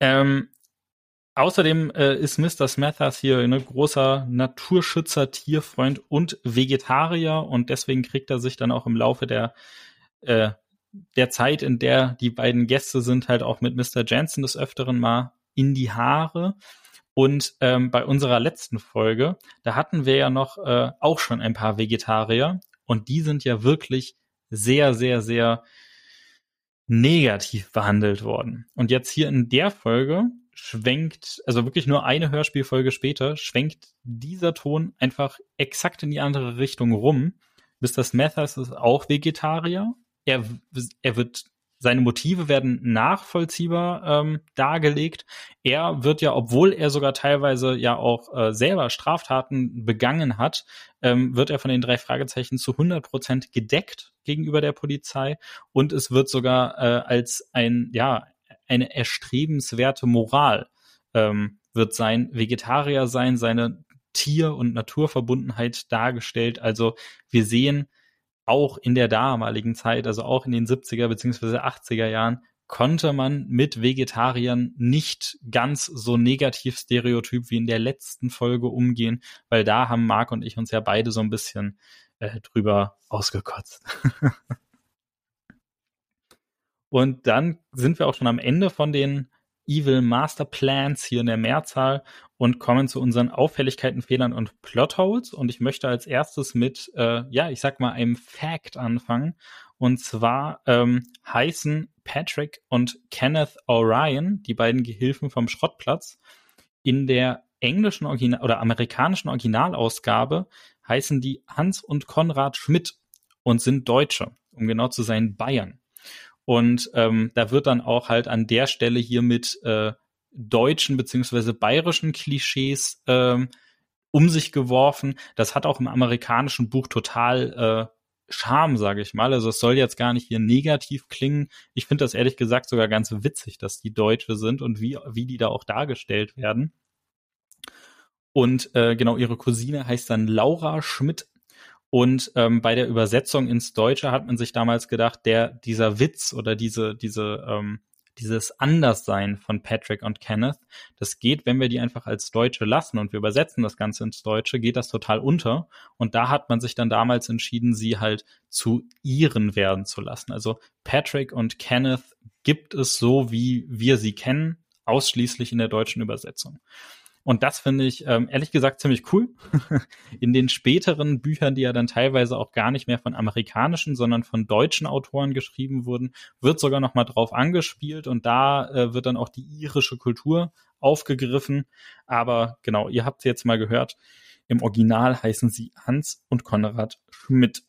Ähm, Außerdem äh, ist Mr. Smathers hier ein großer Naturschützer, Tierfreund und Vegetarier und deswegen kriegt er sich dann auch im Laufe der äh, der Zeit, in der die beiden Gäste sind, halt auch mit Mr. Jensen des Öfteren mal in die Haare. Und ähm, bei unserer letzten Folge, da hatten wir ja noch äh, auch schon ein paar Vegetarier und die sind ja wirklich sehr, sehr, sehr negativ behandelt worden. Und jetzt hier in der Folge schwenkt, also wirklich nur eine Hörspielfolge später, schwenkt dieser Ton einfach exakt in die andere Richtung rum. Mr. Smathers ist auch Vegetarier. Er, er wird seine Motive werden nachvollziehbar ähm, dargelegt. Er wird ja, obwohl er sogar teilweise ja auch äh, selber Straftaten begangen hat, ähm, wird er von den drei Fragezeichen zu 100 Prozent gedeckt gegenüber der Polizei und es wird sogar äh, als ein, ja, eine erstrebenswerte Moral ähm, wird sein Vegetarier sein, seine Tier- und Naturverbundenheit dargestellt. Also wir sehen, auch in der damaligen Zeit, also auch in den 70er beziehungsweise 80er Jahren, konnte man mit Vegetariern nicht ganz so negativ stereotyp wie in der letzten Folge umgehen, weil da haben Marc und ich uns ja beide so ein bisschen äh, drüber ausgekotzt. und dann sind wir auch schon am Ende von den Evil Master Plans hier in der Mehrzahl und kommen zu unseren Auffälligkeiten, Fehlern und Plotholes. Und ich möchte als erstes mit, äh, ja, ich sag mal, einem Fact anfangen. Und zwar ähm, heißen Patrick und Kenneth Orion, die beiden Gehilfen vom Schrottplatz, in der englischen Original oder amerikanischen Originalausgabe heißen die Hans und Konrad Schmidt und sind Deutsche, um genau zu sein Bayern. Und ähm, da wird dann auch halt an der Stelle hier mit äh, deutschen beziehungsweise bayerischen Klischees ähm, um sich geworfen. Das hat auch im amerikanischen Buch total äh, Charme, sage ich mal. Also es soll jetzt gar nicht hier negativ klingen. Ich finde das ehrlich gesagt sogar ganz witzig, dass die Deutsche sind und wie, wie die da auch dargestellt werden. Und äh, genau, ihre Cousine heißt dann Laura Schmidt und ähm, bei der Übersetzung ins Deutsche hat man sich damals gedacht, der dieser Witz oder diese diese ähm, dieses Anderssein von Patrick und Kenneth, das geht, wenn wir die einfach als Deutsche lassen und wir übersetzen das Ganze ins Deutsche, geht das total unter. Und da hat man sich dann damals entschieden, sie halt zu ihren werden zu lassen. Also Patrick und Kenneth gibt es so, wie wir sie kennen, ausschließlich in der deutschen Übersetzung. Und das finde ich ähm, ehrlich gesagt ziemlich cool. In den späteren Büchern, die ja dann teilweise auch gar nicht mehr von amerikanischen, sondern von deutschen Autoren geschrieben wurden, wird sogar noch mal drauf angespielt und da äh, wird dann auch die irische Kultur aufgegriffen. Aber genau, ihr habt jetzt mal gehört, im Original heißen sie Hans und Konrad Schmidt.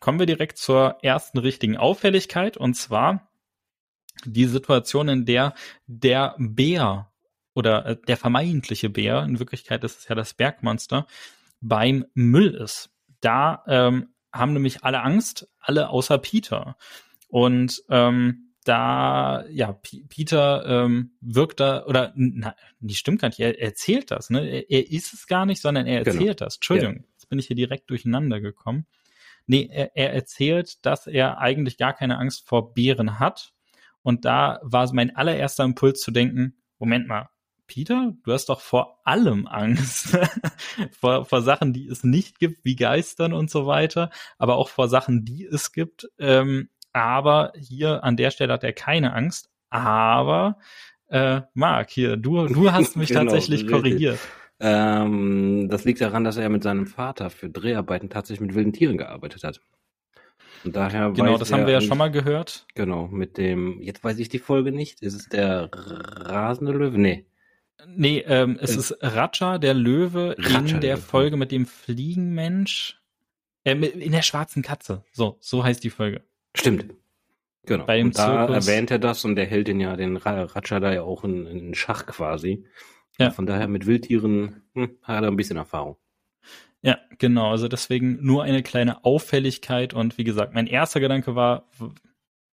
Kommen wir direkt zur ersten richtigen Auffälligkeit und zwar die Situation, in der der Bär oder äh, der vermeintliche Bär, in Wirklichkeit ist es ja das Bergmonster, beim Müll ist. Da ähm, haben nämlich alle Angst, alle außer Peter. Und ähm, da, ja, P Peter ähm, wirkt da, oder, na, die stimmt gar nicht, er, erzählt das, ne? Er, er, ist es gar nicht, sondern er genau. erzählt genau. das. Entschuldigung, ja. jetzt bin ich hier direkt durcheinander gekommen. Nee, er, er erzählt, dass er eigentlich gar keine Angst vor Bären hat. Und da war mein allererster Impuls zu denken, Moment mal, Peter, du hast doch vor allem Angst. vor, vor Sachen, die es nicht gibt, wie Geistern und so weiter, aber auch vor Sachen, die es gibt. Ähm, aber hier an der Stelle hat er keine Angst. Aber äh, Marc, hier, du, du hast mich genau, tatsächlich korrigiert. Ähm, das liegt daran, dass er mit seinem Vater für Dreharbeiten tatsächlich mit wilden Tieren gearbeitet hat. Und daher genau, das haben wir ja schon mal gehört. Genau, mit dem, jetzt weiß ich die Folge nicht, ist es der rasende Löwe? Nee. Nee, ähm, es äh, ist Raja, der Löwe, Raja, in der Folge mit dem Fliegenmensch. Äh, in der schwarzen Katze. So, so heißt die Folge. Stimmt. Genau. Bei dem und da Zirkus. erwähnt er das und der hält den ja, den Raja da ja auch in, in Schach quasi. Ja. von daher mit Wildtieren hm, hat er ein bisschen Erfahrung. Ja, genau. Also deswegen nur eine kleine Auffälligkeit und wie gesagt, mein erster Gedanke war,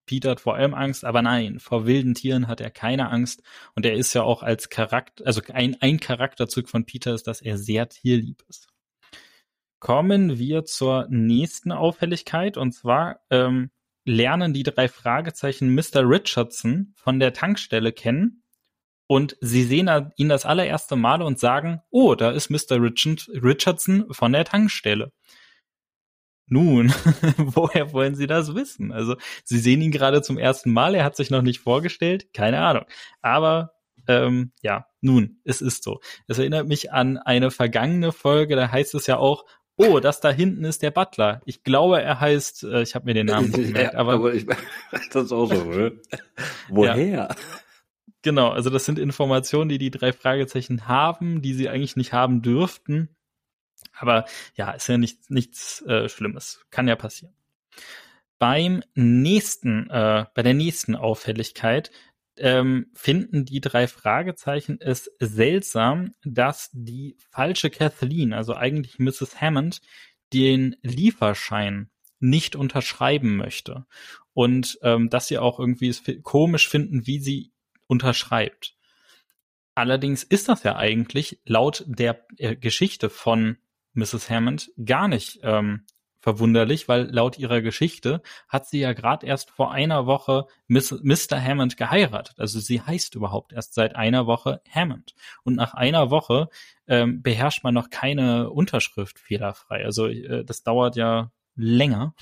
Peter hat vor allem Angst, aber nein, vor wilden Tieren hat er keine Angst. Und er ist ja auch als Charakter, also ein, ein Charakterzug von Peter ist, dass er sehr tierlieb ist. Kommen wir zur nächsten Auffälligkeit und zwar ähm, lernen die drei Fragezeichen Mr. Richardson von der Tankstelle kennen und sie sehen ihn das allererste Mal und sagen, oh, da ist Mr. Richardson von der Tankstelle. Nun, woher wollen Sie das wissen? Also, Sie sehen ihn gerade zum ersten Mal, er hat sich noch nicht vorgestellt, keine Ahnung. Aber ähm, ja, nun, es ist so. Es erinnert mich an eine vergangene Folge, da heißt es ja auch, oh, das da hinten ist der Butler. Ich glaube, er heißt, äh, ich habe mir den Namen nicht gemerkt, aber, aber ich, das ist auch so, ne? woher? Ja. Genau, also das sind Informationen, die die drei Fragezeichen haben, die sie eigentlich nicht haben dürften. Aber ja, ist ja nichts, nichts äh, Schlimmes. Kann ja passieren. Beim nächsten, äh, bei der nächsten Auffälligkeit ähm, finden die drei Fragezeichen es seltsam, dass die falsche Kathleen, also eigentlich Mrs. Hammond, den Lieferschein nicht unterschreiben möchte. Und ähm, dass sie auch irgendwie es komisch finden, wie sie unterschreibt. Allerdings ist das ja eigentlich laut der äh, Geschichte von Mrs. Hammond gar nicht ähm, verwunderlich, weil laut ihrer Geschichte hat sie ja gerade erst vor einer Woche Miss, Mr. Hammond geheiratet. Also sie heißt überhaupt erst seit einer Woche Hammond. Und nach einer Woche ähm, beherrscht man noch keine Unterschrift fehlerfrei. Also äh, das dauert ja länger.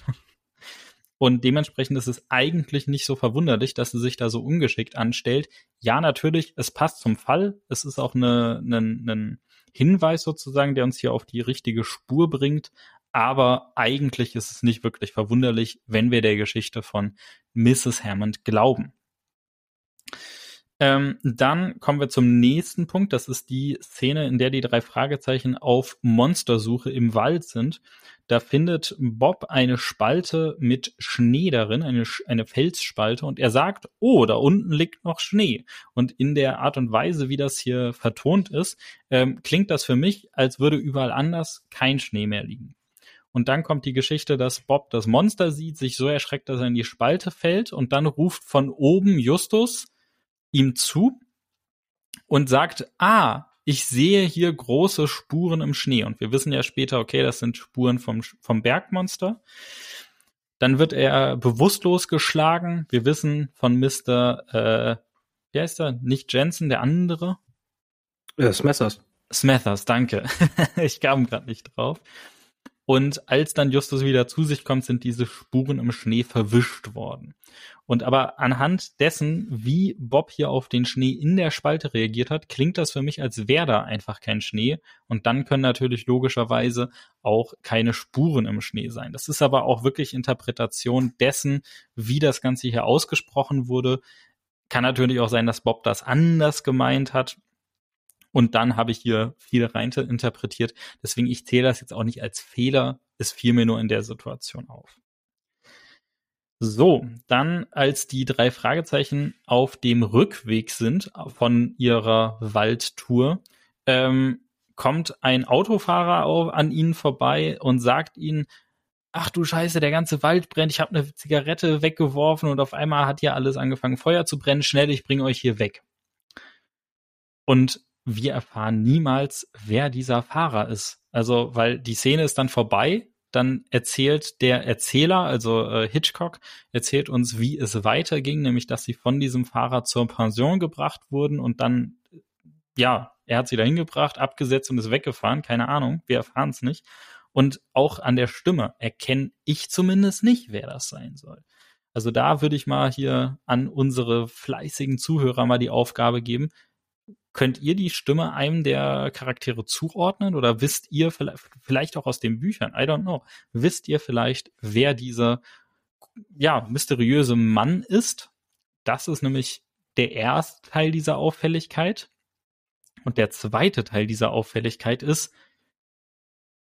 Und dementsprechend ist es eigentlich nicht so verwunderlich, dass sie sich da so ungeschickt anstellt. Ja, natürlich, es passt zum Fall. Es ist auch eine, eine, ein Hinweis sozusagen, der uns hier auf die richtige Spur bringt. Aber eigentlich ist es nicht wirklich verwunderlich, wenn wir der Geschichte von Mrs. Hammond glauben. Ähm, dann kommen wir zum nächsten Punkt. Das ist die Szene, in der die drei Fragezeichen auf Monstersuche im Wald sind. Da findet Bob eine Spalte mit Schnee darin, eine, eine Felsspalte, und er sagt, oh, da unten liegt noch Schnee. Und in der Art und Weise, wie das hier vertont ist, ähm, klingt das für mich, als würde überall anders kein Schnee mehr liegen. Und dann kommt die Geschichte, dass Bob das Monster sieht, sich so erschreckt, dass er in die Spalte fällt und dann ruft von oben Justus ihm zu und sagt, ah, ich sehe hier große Spuren im Schnee. Und wir wissen ja später, okay, das sind Spuren vom, vom Bergmonster. Dann wird er bewusstlos geschlagen. Wir wissen von Mr. Äh, wie heißt er? Nicht Jensen, der andere? Ja, Smethers. Smethers, danke. ich kam gerade nicht drauf. Und als dann Justus wieder zu sich kommt, sind diese Spuren im Schnee verwischt worden. Und aber anhand dessen, wie Bob hier auf den Schnee in der Spalte reagiert hat, klingt das für mich, als wäre da einfach kein Schnee. Und dann können natürlich logischerweise auch keine Spuren im Schnee sein. Das ist aber auch wirklich Interpretation dessen, wie das Ganze hier ausgesprochen wurde. Kann natürlich auch sein, dass Bob das anders gemeint hat. Und dann habe ich hier viel rein interpretiert. Deswegen, ich zähle das jetzt auch nicht als Fehler. Es fiel mir nur in der Situation auf. So, dann als die drei Fragezeichen auf dem Rückweg sind von ihrer Waldtour, ähm, kommt ein Autofahrer auf, an ihnen vorbei und sagt ihnen, ach du Scheiße, der ganze Wald brennt, ich habe eine Zigarette weggeworfen und auf einmal hat hier alles angefangen Feuer zu brennen, schnell, ich bringe euch hier weg. Und wir erfahren niemals, wer dieser Fahrer ist. Also, weil die Szene ist dann vorbei, dann erzählt der Erzähler, also äh, Hitchcock, erzählt uns, wie es weiterging, nämlich dass sie von diesem Fahrer zur Pension gebracht wurden und dann, ja, er hat sie dahin gebracht, abgesetzt und ist weggefahren, keine Ahnung, wir erfahren es nicht. Und auch an der Stimme erkenne ich zumindest nicht, wer das sein soll. Also da würde ich mal hier an unsere fleißigen Zuhörer mal die Aufgabe geben, Könnt ihr die Stimme einem der Charaktere zuordnen oder wisst ihr vielleicht auch aus den Büchern, I don't know, wisst ihr vielleicht, wer dieser ja, mysteriöse Mann ist? Das ist nämlich der erste Teil dieser Auffälligkeit. Und der zweite Teil dieser Auffälligkeit ist,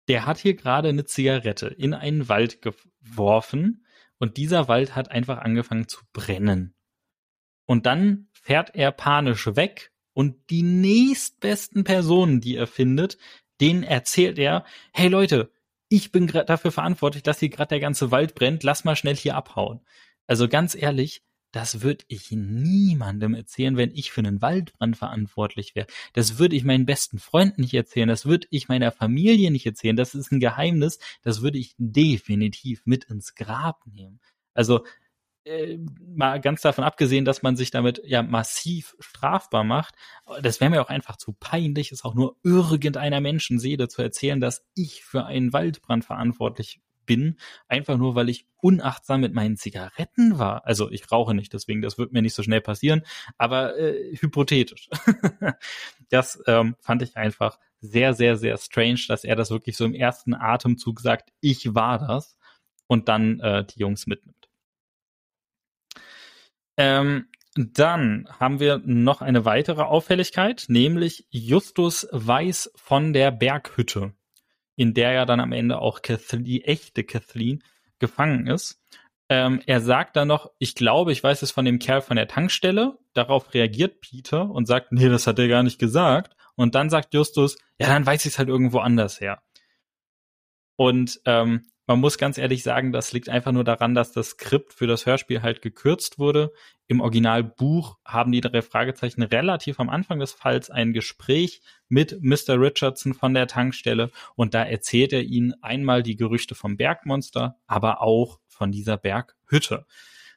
der hat hier gerade eine Zigarette in einen Wald geworfen und dieser Wald hat einfach angefangen zu brennen. Und dann fährt er panisch weg und die nächstbesten Personen, die er findet, denen erzählt er, hey Leute, ich bin gerade dafür verantwortlich, dass hier gerade der ganze Wald brennt, lass mal schnell hier abhauen. Also ganz ehrlich, das würde ich niemandem erzählen, wenn ich für einen Waldbrand verantwortlich wäre. Das würde ich meinen besten Freunden nicht erzählen, das würde ich meiner Familie nicht erzählen, das ist ein Geheimnis, das würde ich definitiv mit ins Grab nehmen. Also äh, mal ganz davon abgesehen, dass man sich damit ja massiv strafbar macht, das wäre mir auch einfach zu peinlich, es auch nur irgendeiner Menschenseele zu erzählen, dass ich für einen Waldbrand verantwortlich bin, einfach nur weil ich unachtsam mit meinen Zigaretten war. Also ich rauche nicht, deswegen das wird mir nicht so schnell passieren, aber äh, hypothetisch. das ähm, fand ich einfach sehr, sehr, sehr strange, dass er das wirklich so im ersten Atemzug sagt, ich war das und dann äh, die Jungs mitnimmt. Ähm, Dann haben wir noch eine weitere Auffälligkeit, nämlich Justus weiß von der Berghütte, in der ja dann am Ende auch Kathleen, die echte Kathleen gefangen ist. Ähm, er sagt dann noch, ich glaube, ich weiß es von dem Kerl von der Tankstelle. Darauf reagiert Peter und sagt, nee, das hat er gar nicht gesagt. Und dann sagt Justus, ja, dann weiß ich es halt irgendwo anders her. Und ähm, man muss ganz ehrlich sagen, das liegt einfach nur daran, dass das Skript für das Hörspiel halt gekürzt wurde. Im Originalbuch haben die drei Fragezeichen relativ am Anfang des Falls ein Gespräch mit Mr. Richardson von der Tankstelle und da erzählt er ihnen einmal die Gerüchte vom Bergmonster, aber auch von dieser Berghütte.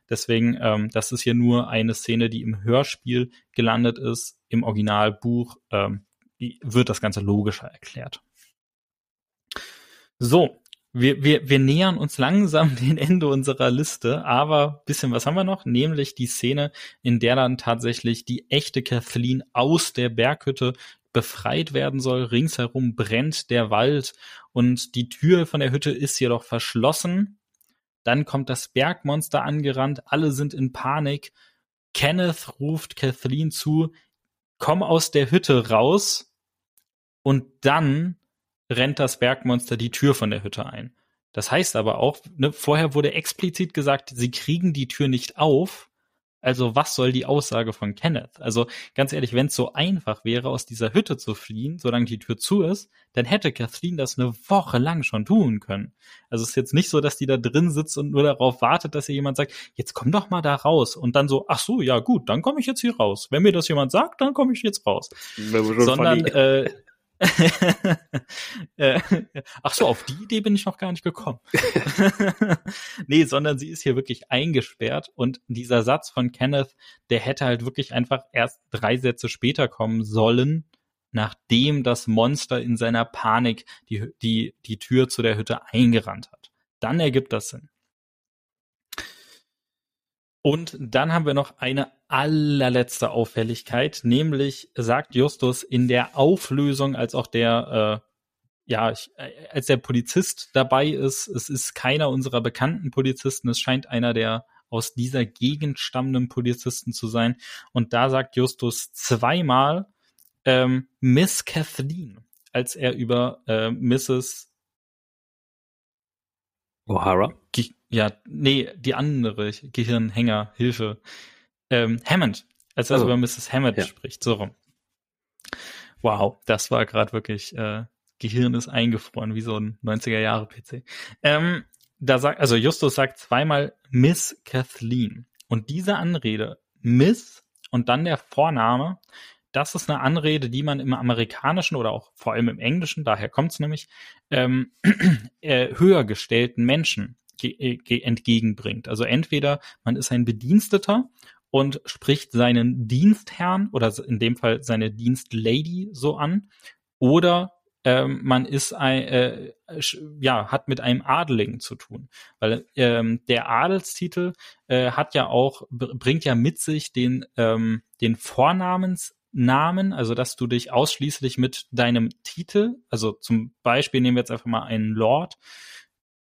Deswegen, ähm, das ist hier nur eine Szene, die im Hörspiel gelandet ist. Im Originalbuch ähm, wird das Ganze logischer erklärt. So, wir, wir, wir nähern uns langsam dem Ende unserer Liste, aber bisschen was haben wir noch, nämlich die Szene, in der dann tatsächlich die echte Kathleen aus der Berghütte befreit werden soll. Ringsherum brennt der Wald und die Tür von der Hütte ist jedoch verschlossen. Dann kommt das Bergmonster angerannt, alle sind in Panik. Kenneth ruft Kathleen zu, komm aus der Hütte raus. Und dann rennt das Bergmonster die Tür von der Hütte ein. Das heißt aber auch, ne, vorher wurde explizit gesagt, sie kriegen die Tür nicht auf. Also was soll die Aussage von Kenneth? Also ganz ehrlich, wenn es so einfach wäre, aus dieser Hütte zu fliehen, solange die Tür zu ist, dann hätte Kathleen das eine Woche lang schon tun können. Also es ist jetzt nicht so, dass die da drin sitzt und nur darauf wartet, dass ihr jemand sagt, jetzt komm doch mal da raus und dann so, ach so, ja gut, dann komme ich jetzt hier raus. Wenn mir das jemand sagt, dann komme ich jetzt raus. Sondern äh, äh, ach so, auf die Idee bin ich noch gar nicht gekommen. nee, sondern sie ist hier wirklich eingesperrt und dieser Satz von Kenneth, der hätte halt wirklich einfach erst drei Sätze später kommen sollen, nachdem das Monster in seiner Panik die, die, die Tür zu der Hütte eingerannt hat. Dann ergibt das Sinn. Und dann haben wir noch eine allerletzte Auffälligkeit, nämlich sagt Justus in der Auflösung, als auch der, äh, ja, ich, äh, als der Polizist dabei ist, es ist keiner unserer bekannten Polizisten, es scheint einer der aus dieser Gegend stammenden Polizisten zu sein. Und da sagt Justus zweimal ähm, Miss Kathleen, als er über äh, Mrs. O'Hara? Ja, nee, die andere Gehirnhänger, Hilfe. Ähm, Hammond, als er also. über Mrs. Hammond ja. spricht, so rum. Wow, das war gerade wirklich, äh, Gehirn ist eingefroren, wie so ein 90er-Jahre-PC. Ähm, da sagt, also Justus sagt zweimal Miss Kathleen. Und diese Anrede, Miss und dann der Vorname, das ist eine Anrede, die man im amerikanischen oder auch vor allem im englischen, daher kommt es nämlich, ähm, äh, höher gestellten Menschen entgegenbringt. Also entweder man ist ein Bediensteter und spricht seinen Dienstherrn oder in dem Fall seine Dienstlady so an, oder ähm, man ist ein, äh, ja, hat mit einem Adeligen zu tun. Weil ähm, der Adelstitel äh, hat ja auch, bringt ja mit sich den, ähm, den Vornamensnamen, also dass du dich ausschließlich mit deinem Titel, also zum Beispiel nehmen wir jetzt einfach mal einen Lord,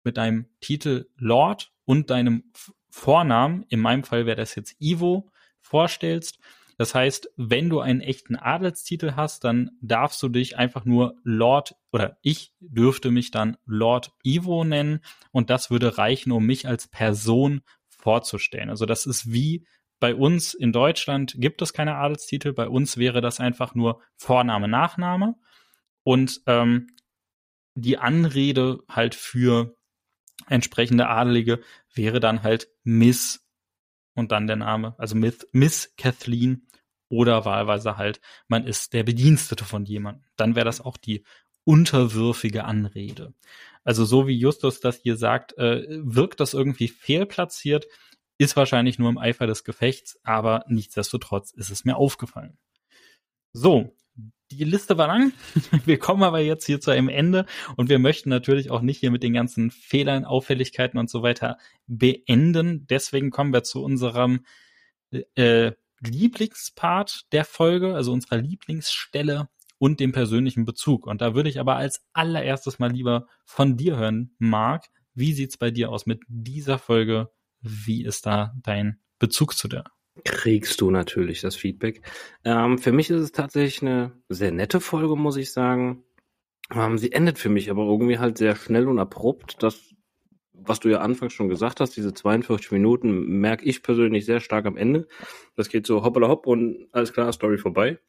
mit deinem Titel Lord und deinem Vornamen, in meinem Fall wäre das jetzt Ivo, vorstellst. Das heißt, wenn du einen echten Adelstitel hast, dann darfst du dich einfach nur Lord oder ich dürfte mich dann Lord Ivo nennen und das würde reichen, um mich als Person vorzustellen. Also das ist wie bei uns in Deutschland gibt es keine Adelstitel, bei uns wäre das einfach nur Vorname, Nachname und ähm, die Anrede halt für entsprechende Adelige wäre dann halt Miss und dann der Name, also Miss, Miss Kathleen oder wahlweise halt, man ist der Bedienstete von jemandem. Dann wäre das auch die unterwürfige Anrede. Also so wie Justus das hier sagt, äh, wirkt das irgendwie fehlplatziert, ist wahrscheinlich nur im Eifer des Gefechts, aber nichtsdestotrotz ist es mir aufgefallen. So, die Liste war lang. Wir kommen aber jetzt hier zu einem Ende und wir möchten natürlich auch nicht hier mit den ganzen Fehlern, Auffälligkeiten und so weiter beenden. Deswegen kommen wir zu unserem äh, Lieblingspart der Folge, also unserer Lieblingsstelle und dem persönlichen Bezug. Und da würde ich aber als allererstes mal lieber von dir hören, Marc. Wie sieht's bei dir aus mit dieser Folge? Wie ist da dein Bezug zu der? Kriegst du natürlich das Feedback. Ähm, für mich ist es tatsächlich eine sehr nette Folge, muss ich sagen. Ähm, sie endet für mich aber irgendwie halt sehr schnell und abrupt. Das, was du ja anfangs schon gesagt hast, diese 42 Minuten, merke ich persönlich sehr stark am Ende. Das geht so hoppala hopp und alles klar, Story vorbei.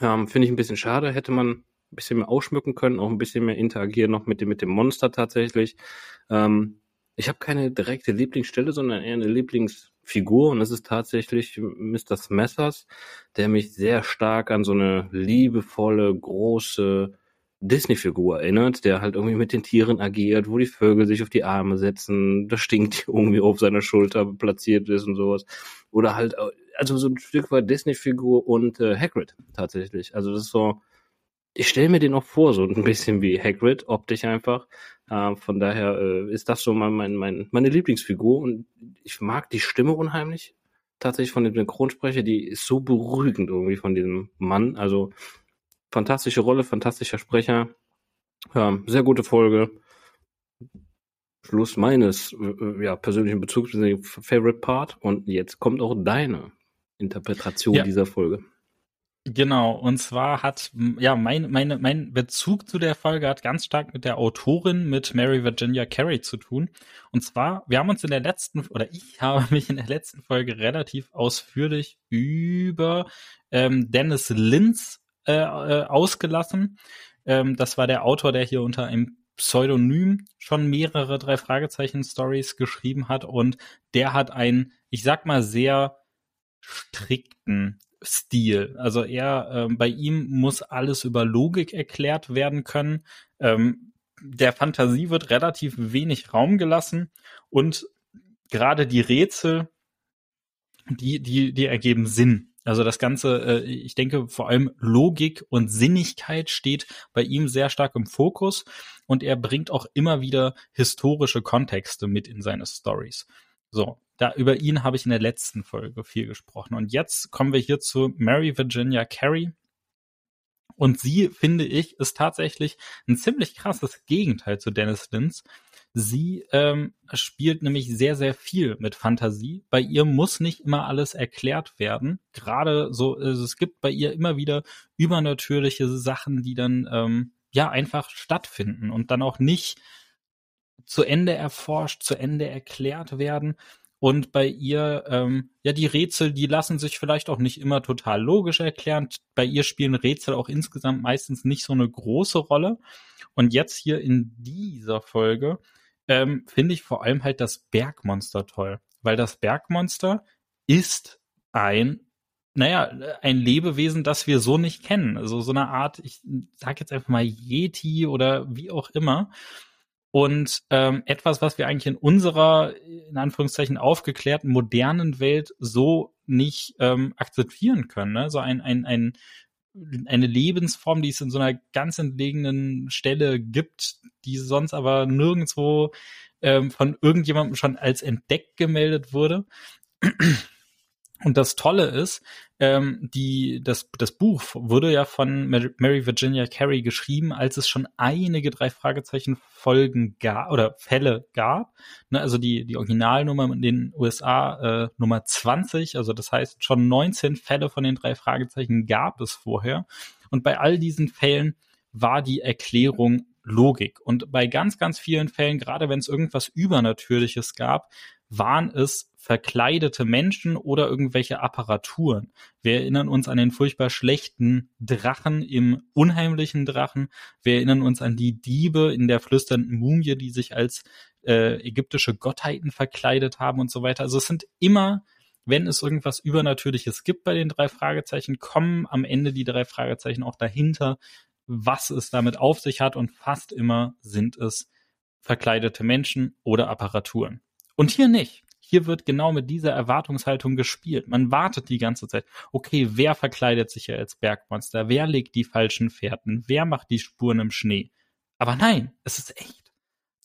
Ähm, Finde ich ein bisschen schade. Hätte man ein bisschen mehr ausschmücken können, auch ein bisschen mehr interagieren noch mit dem, mit dem Monster tatsächlich. Ähm, ich habe keine direkte Lieblingsstelle, sondern eher eine Lieblingsfigur und es ist tatsächlich Mr. Smethers, der mich sehr stark an so eine liebevolle, große Disney-Figur erinnert, der halt irgendwie mit den Tieren agiert, wo die Vögel sich auf die Arme setzen, das stinkt irgendwie auf seiner Schulter platziert ist und sowas. Oder halt, also so ein Stück weit Disney-Figur und äh, Hagrid tatsächlich. Also das ist so, ich stelle mir den auch vor, so ein bisschen wie Hagrid, optisch einfach. Äh, von daher äh, ist das so mein, mein, mein, meine Lieblingsfigur und ich mag die Stimme unheimlich. Tatsächlich von dem Synchronsprecher, die ist so beruhigend irgendwie von diesem Mann. Also fantastische Rolle, fantastischer Sprecher. Ja, sehr gute Folge. Schluss meines äh, ja, persönlichen Bezugs, Favorite Part. Und jetzt kommt auch deine Interpretation ja. dieser Folge. Genau, und zwar hat, ja, mein, meine, mein Bezug zu der Folge hat ganz stark mit der Autorin, mit Mary Virginia Carey zu tun. Und zwar, wir haben uns in der letzten, oder ich habe mich in der letzten Folge relativ ausführlich über ähm, Dennis Linz äh, äh, ausgelassen. Ähm, das war der Autor, der hier unter einem Pseudonym schon mehrere drei Fragezeichen Stories geschrieben hat und der hat einen, ich sag mal, sehr strikten Stil. Also er, ähm, bei ihm muss alles über Logik erklärt werden können. Ähm, der Fantasie wird relativ wenig Raum gelassen und gerade die Rätsel, die, die, die ergeben Sinn. Also das Ganze, äh, ich denke vor allem Logik und Sinnigkeit steht bei ihm sehr stark im Fokus und er bringt auch immer wieder historische Kontexte mit in seine Stories. So, da über ihn habe ich in der letzten Folge viel gesprochen. Und jetzt kommen wir hier zu Mary Virginia Carey. Und sie, finde ich, ist tatsächlich ein ziemlich krasses Gegenteil zu Dennis Lins. Sie ähm, spielt nämlich sehr, sehr viel mit Fantasie. Bei ihr muss nicht immer alles erklärt werden. Gerade so, also es gibt bei ihr immer wieder übernatürliche Sachen, die dann ähm, ja einfach stattfinden und dann auch nicht zu Ende erforscht, zu Ende erklärt werden. Und bei ihr, ähm, ja, die Rätsel, die lassen sich vielleicht auch nicht immer total logisch erklären. Bei ihr spielen Rätsel auch insgesamt meistens nicht so eine große Rolle. Und jetzt hier in dieser Folge ähm, finde ich vor allem halt das Bergmonster toll. Weil das Bergmonster ist ein naja, ein Lebewesen, das wir so nicht kennen. Also so eine Art, ich sag jetzt einfach mal Yeti oder wie auch immer. Und ähm, etwas, was wir eigentlich in unserer, in Anführungszeichen, aufgeklärten, modernen Welt so nicht ähm, akzeptieren können. Ne? So ein, ein, ein, eine Lebensform, die es in so einer ganz entlegenen Stelle gibt, die sonst aber nirgendwo ähm, von irgendjemandem schon als entdeckt gemeldet wurde. Und das Tolle ist, ähm, die, das, das Buch wurde ja von Mary Virginia Carey geschrieben, als es schon einige drei Fragezeichen Folgen gab oder Fälle gab. Ne, also die, die Originalnummer in den USA äh, Nummer 20, also das heißt schon 19 Fälle von den drei Fragezeichen gab es vorher. Und bei all diesen Fällen war die Erklärung Logik. Und bei ganz, ganz vielen Fällen, gerade wenn es irgendwas Übernatürliches gab, waren es verkleidete Menschen oder irgendwelche Apparaturen. Wir erinnern uns an den furchtbar schlechten Drachen im unheimlichen Drachen. Wir erinnern uns an die Diebe in der flüsternden Mumie, die sich als äh, ägyptische Gottheiten verkleidet haben und so weiter. Also es sind immer, wenn es irgendwas Übernatürliches gibt bei den drei Fragezeichen, kommen am Ende die drei Fragezeichen auch dahinter, was es damit auf sich hat und fast immer sind es verkleidete Menschen oder Apparaturen. Und hier nicht. Hier wird genau mit dieser Erwartungshaltung gespielt. Man wartet die ganze Zeit. Okay, wer verkleidet sich ja als Bergmonster? Wer legt die falschen Fährten? Wer macht die Spuren im Schnee? Aber nein, es ist echt.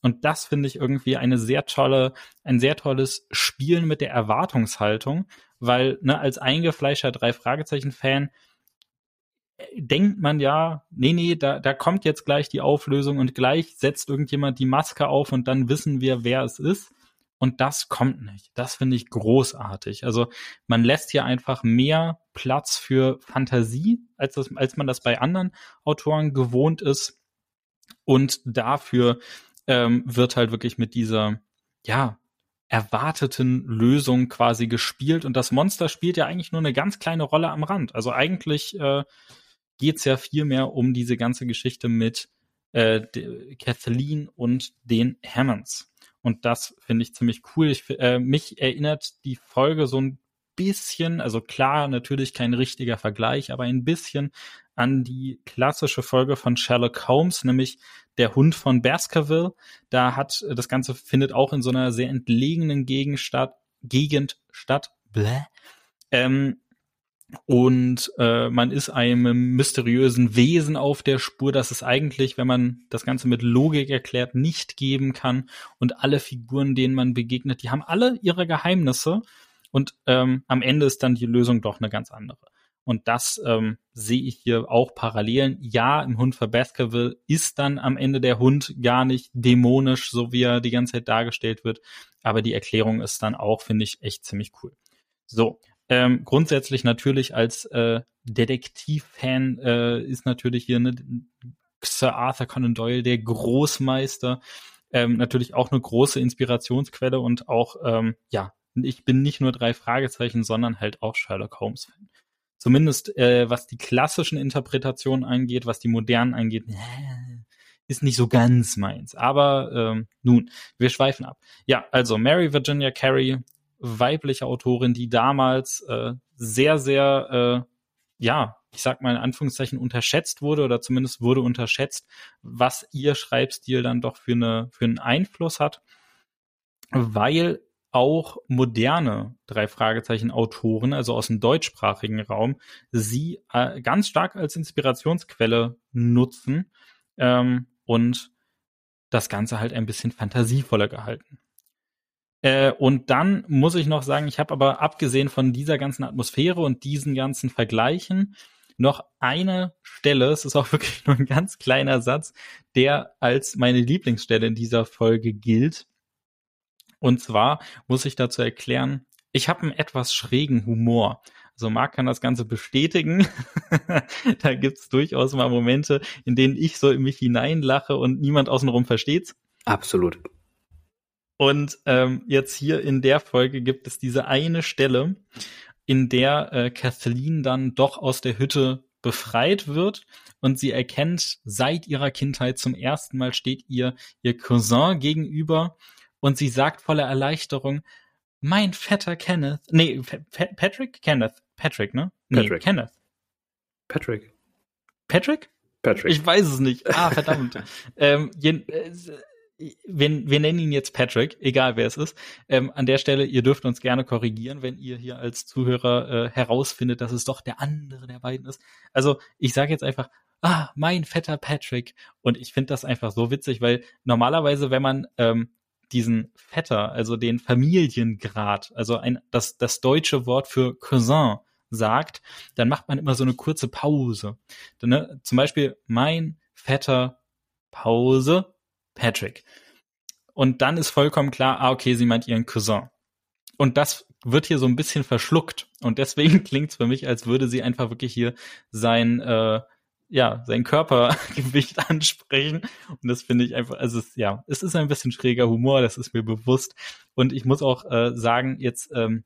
Und das finde ich irgendwie eine sehr tolle, ein sehr tolles Spielen mit der Erwartungshaltung, weil ne, als eingefleischter drei Fragezeichen Fan äh, denkt man ja, nee, nee, da, da kommt jetzt gleich die Auflösung und gleich setzt irgendjemand die Maske auf und dann wissen wir, wer es ist. Und das kommt nicht. Das finde ich großartig. Also man lässt hier einfach mehr Platz für Fantasie, als, das, als man das bei anderen Autoren gewohnt ist. Und dafür ähm, wird halt wirklich mit dieser, ja, erwarteten Lösung quasi gespielt. Und das Monster spielt ja eigentlich nur eine ganz kleine Rolle am Rand. Also eigentlich äh, geht es ja viel mehr um diese ganze Geschichte mit äh, Kathleen und den Hammonds. Und das finde ich ziemlich cool. Ich, äh, mich erinnert die Folge so ein bisschen, also klar, natürlich kein richtiger Vergleich, aber ein bisschen an die klassische Folge von Sherlock Holmes, nämlich der Hund von Baskerville. Da hat das Ganze findet auch in so einer sehr entlegenen Gegend statt, Gegend statt. Bläh. Ähm, und äh, man ist einem mysteriösen Wesen auf der Spur, das es eigentlich, wenn man das Ganze mit Logik erklärt, nicht geben kann. Und alle Figuren, denen man begegnet, die haben alle ihre Geheimnisse. Und ähm, am Ende ist dann die Lösung doch eine ganz andere. Und das ähm, sehe ich hier auch Parallelen. Ja, im Hund für Baskerville ist dann am Ende der Hund gar nicht dämonisch, so wie er die ganze Zeit dargestellt wird. Aber die Erklärung ist dann auch, finde ich, echt ziemlich cool. So, ähm, grundsätzlich natürlich als äh, Detektiv-Fan äh, ist natürlich hier ne, Sir Arthur Conan Doyle der Großmeister. Ähm, natürlich auch eine große Inspirationsquelle und auch, ähm, ja, ich bin nicht nur drei Fragezeichen, sondern halt auch Sherlock Holmes-Fan. Zumindest äh, was die klassischen Interpretationen angeht, was die modernen angeht, äh, ist nicht so ganz meins. Aber ähm, nun, wir schweifen ab. Ja, also Mary Virginia Carey weibliche Autorin, die damals äh, sehr, sehr, äh, ja, ich sag mal in Anführungszeichen unterschätzt wurde oder zumindest wurde unterschätzt, was ihr Schreibstil dann doch für, eine, für einen Einfluss hat, weil auch moderne drei Fragezeichen Autoren, also aus dem deutschsprachigen Raum, sie äh, ganz stark als Inspirationsquelle nutzen ähm, und das Ganze halt ein bisschen fantasievoller gehalten. Äh, und dann muss ich noch sagen, ich habe aber abgesehen von dieser ganzen Atmosphäre und diesen ganzen Vergleichen noch eine Stelle, es ist auch wirklich nur ein ganz kleiner Satz, der als meine Lieblingsstelle in dieser Folge gilt. Und zwar muss ich dazu erklären, ich habe einen etwas schrägen Humor. Also Marc kann das Ganze bestätigen. da gibt's durchaus mal Momente, in denen ich so in mich hineinlache und niemand außenrum versteht's. Absolut. Und ähm, jetzt hier in der Folge gibt es diese eine Stelle, in der äh, Kathleen dann doch aus der Hütte befreit wird und sie erkennt, seit ihrer Kindheit zum ersten Mal steht ihr ihr Cousin gegenüber und sie sagt voller Erleichterung, mein Vetter Kenneth, nee, P Patrick? Kenneth, Patrick, ne? Nee, Patrick. Kenneth. Patrick. Patrick? Patrick. Ich weiß es nicht. Ah, verdammt. ähm, je, äh, wir, wir nennen ihn jetzt Patrick, egal wer es ist. Ähm, an der Stelle, ihr dürft uns gerne korrigieren, wenn ihr hier als Zuhörer äh, herausfindet, dass es doch der andere der beiden ist. Also ich sage jetzt einfach, ah, mein fetter Patrick. Und ich finde das einfach so witzig, weil normalerweise, wenn man ähm, diesen Vetter, also den Familiengrad, also ein, das, das deutsche Wort für Cousin sagt, dann macht man immer so eine kurze Pause. Dann, ne, zum Beispiel mein Vetter Pause Patrick. Und dann ist vollkommen klar, ah, okay, sie meint ihren Cousin. Und das wird hier so ein bisschen verschluckt. Und deswegen klingt es für mich, als würde sie einfach wirklich hier sein, äh, ja, sein Körpergewicht ansprechen. Und das finde ich einfach, also es, ja, es ist ein bisschen schräger Humor, das ist mir bewusst. Und ich muss auch äh, sagen, jetzt ähm,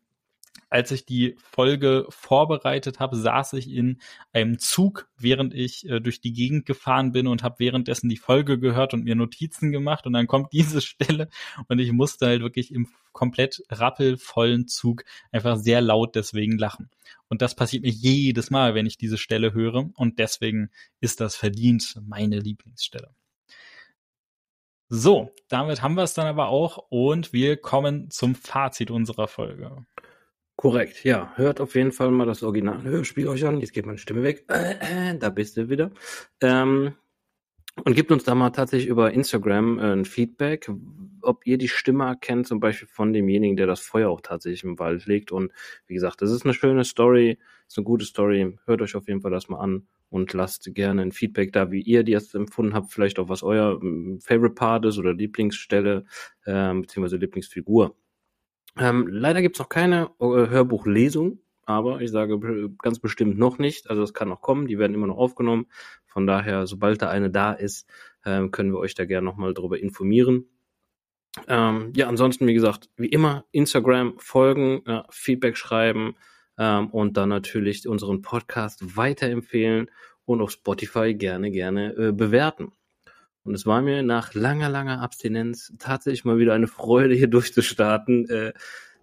als ich die Folge vorbereitet habe, saß ich in einem Zug, während ich äh, durch die Gegend gefahren bin und habe währenddessen die Folge gehört und mir Notizen gemacht. Und dann kommt diese Stelle und ich musste halt wirklich im komplett rappelvollen Zug einfach sehr laut deswegen lachen. Und das passiert mir jedes Mal, wenn ich diese Stelle höre. Und deswegen ist das verdient meine Lieblingsstelle. So, damit haben wir es dann aber auch und wir kommen zum Fazit unserer Folge. Korrekt, ja. Hört auf jeden Fall mal das Original Hörspiel euch an. Jetzt geht meine Stimme weg. Äh, äh, da bist du wieder. Ähm, und gibt uns da mal tatsächlich über Instagram äh, ein Feedback, ob ihr die Stimme erkennt, zum Beispiel von demjenigen, der das Feuer auch tatsächlich im Wald legt. Und wie gesagt, das ist eine schöne Story, ist eine gute Story. Hört euch auf jeden Fall das mal an und lasst gerne ein Feedback da, wie ihr die jetzt empfunden habt, vielleicht auch was euer Favorite Part ist oder Lieblingsstelle, äh, beziehungsweise Lieblingsfigur. Ähm, leider gibt's noch keine äh, Hörbuchlesung, aber ich sage ganz bestimmt noch nicht. Also es kann noch kommen, die werden immer noch aufgenommen. Von daher, sobald da eine da ist, ähm, können wir euch da gerne nochmal darüber informieren. Ähm, ja, ansonsten, wie gesagt, wie immer, Instagram folgen, ja, Feedback schreiben ähm, und dann natürlich unseren Podcast weiterempfehlen und auf Spotify gerne, gerne äh, bewerten. Und es war mir nach langer, langer Abstinenz tatsächlich mal wieder eine Freude, hier durchzustarten. Äh,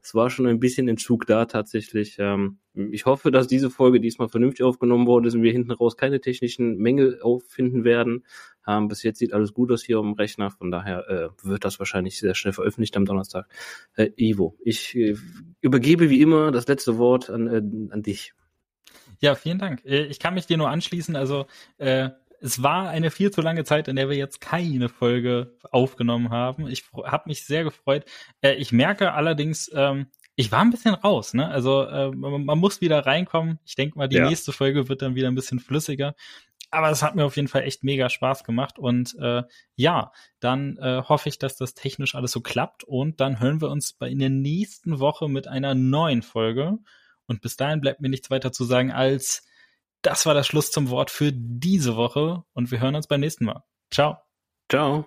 es war schon ein bisschen Entzug da tatsächlich. Ähm, ich hoffe, dass diese Folge diesmal vernünftig aufgenommen wurde und wir hinten raus keine technischen Mängel auffinden werden. Ähm, bis jetzt sieht alles gut aus hier am Rechner, von daher äh, wird das wahrscheinlich sehr schnell veröffentlicht am Donnerstag. Äh, Ivo, ich äh, übergebe wie immer das letzte Wort an, äh, an dich. Ja, vielen Dank. Äh, ich kann mich dir nur anschließen. Also äh, es war eine viel zu lange Zeit, in der wir jetzt keine Folge aufgenommen haben. Ich habe mich sehr gefreut. Äh, ich merke allerdings, ähm, ich war ein bisschen raus, ne? Also äh, man, man, muss wieder reinkommen. Ich denke mal, die ja. nächste Folge wird dann wieder ein bisschen flüssiger. Aber es hat mir auf jeden Fall echt mega Spaß gemacht. Und äh, ja, dann äh, hoffe ich, dass das technisch alles so klappt. Und dann hören wir uns bei in der nächsten Woche mit einer neuen Folge. Und bis dahin bleibt mir nichts weiter zu sagen als das war das Schluss zum Wort für diese Woche und wir hören uns beim nächsten Mal. Ciao. Ciao.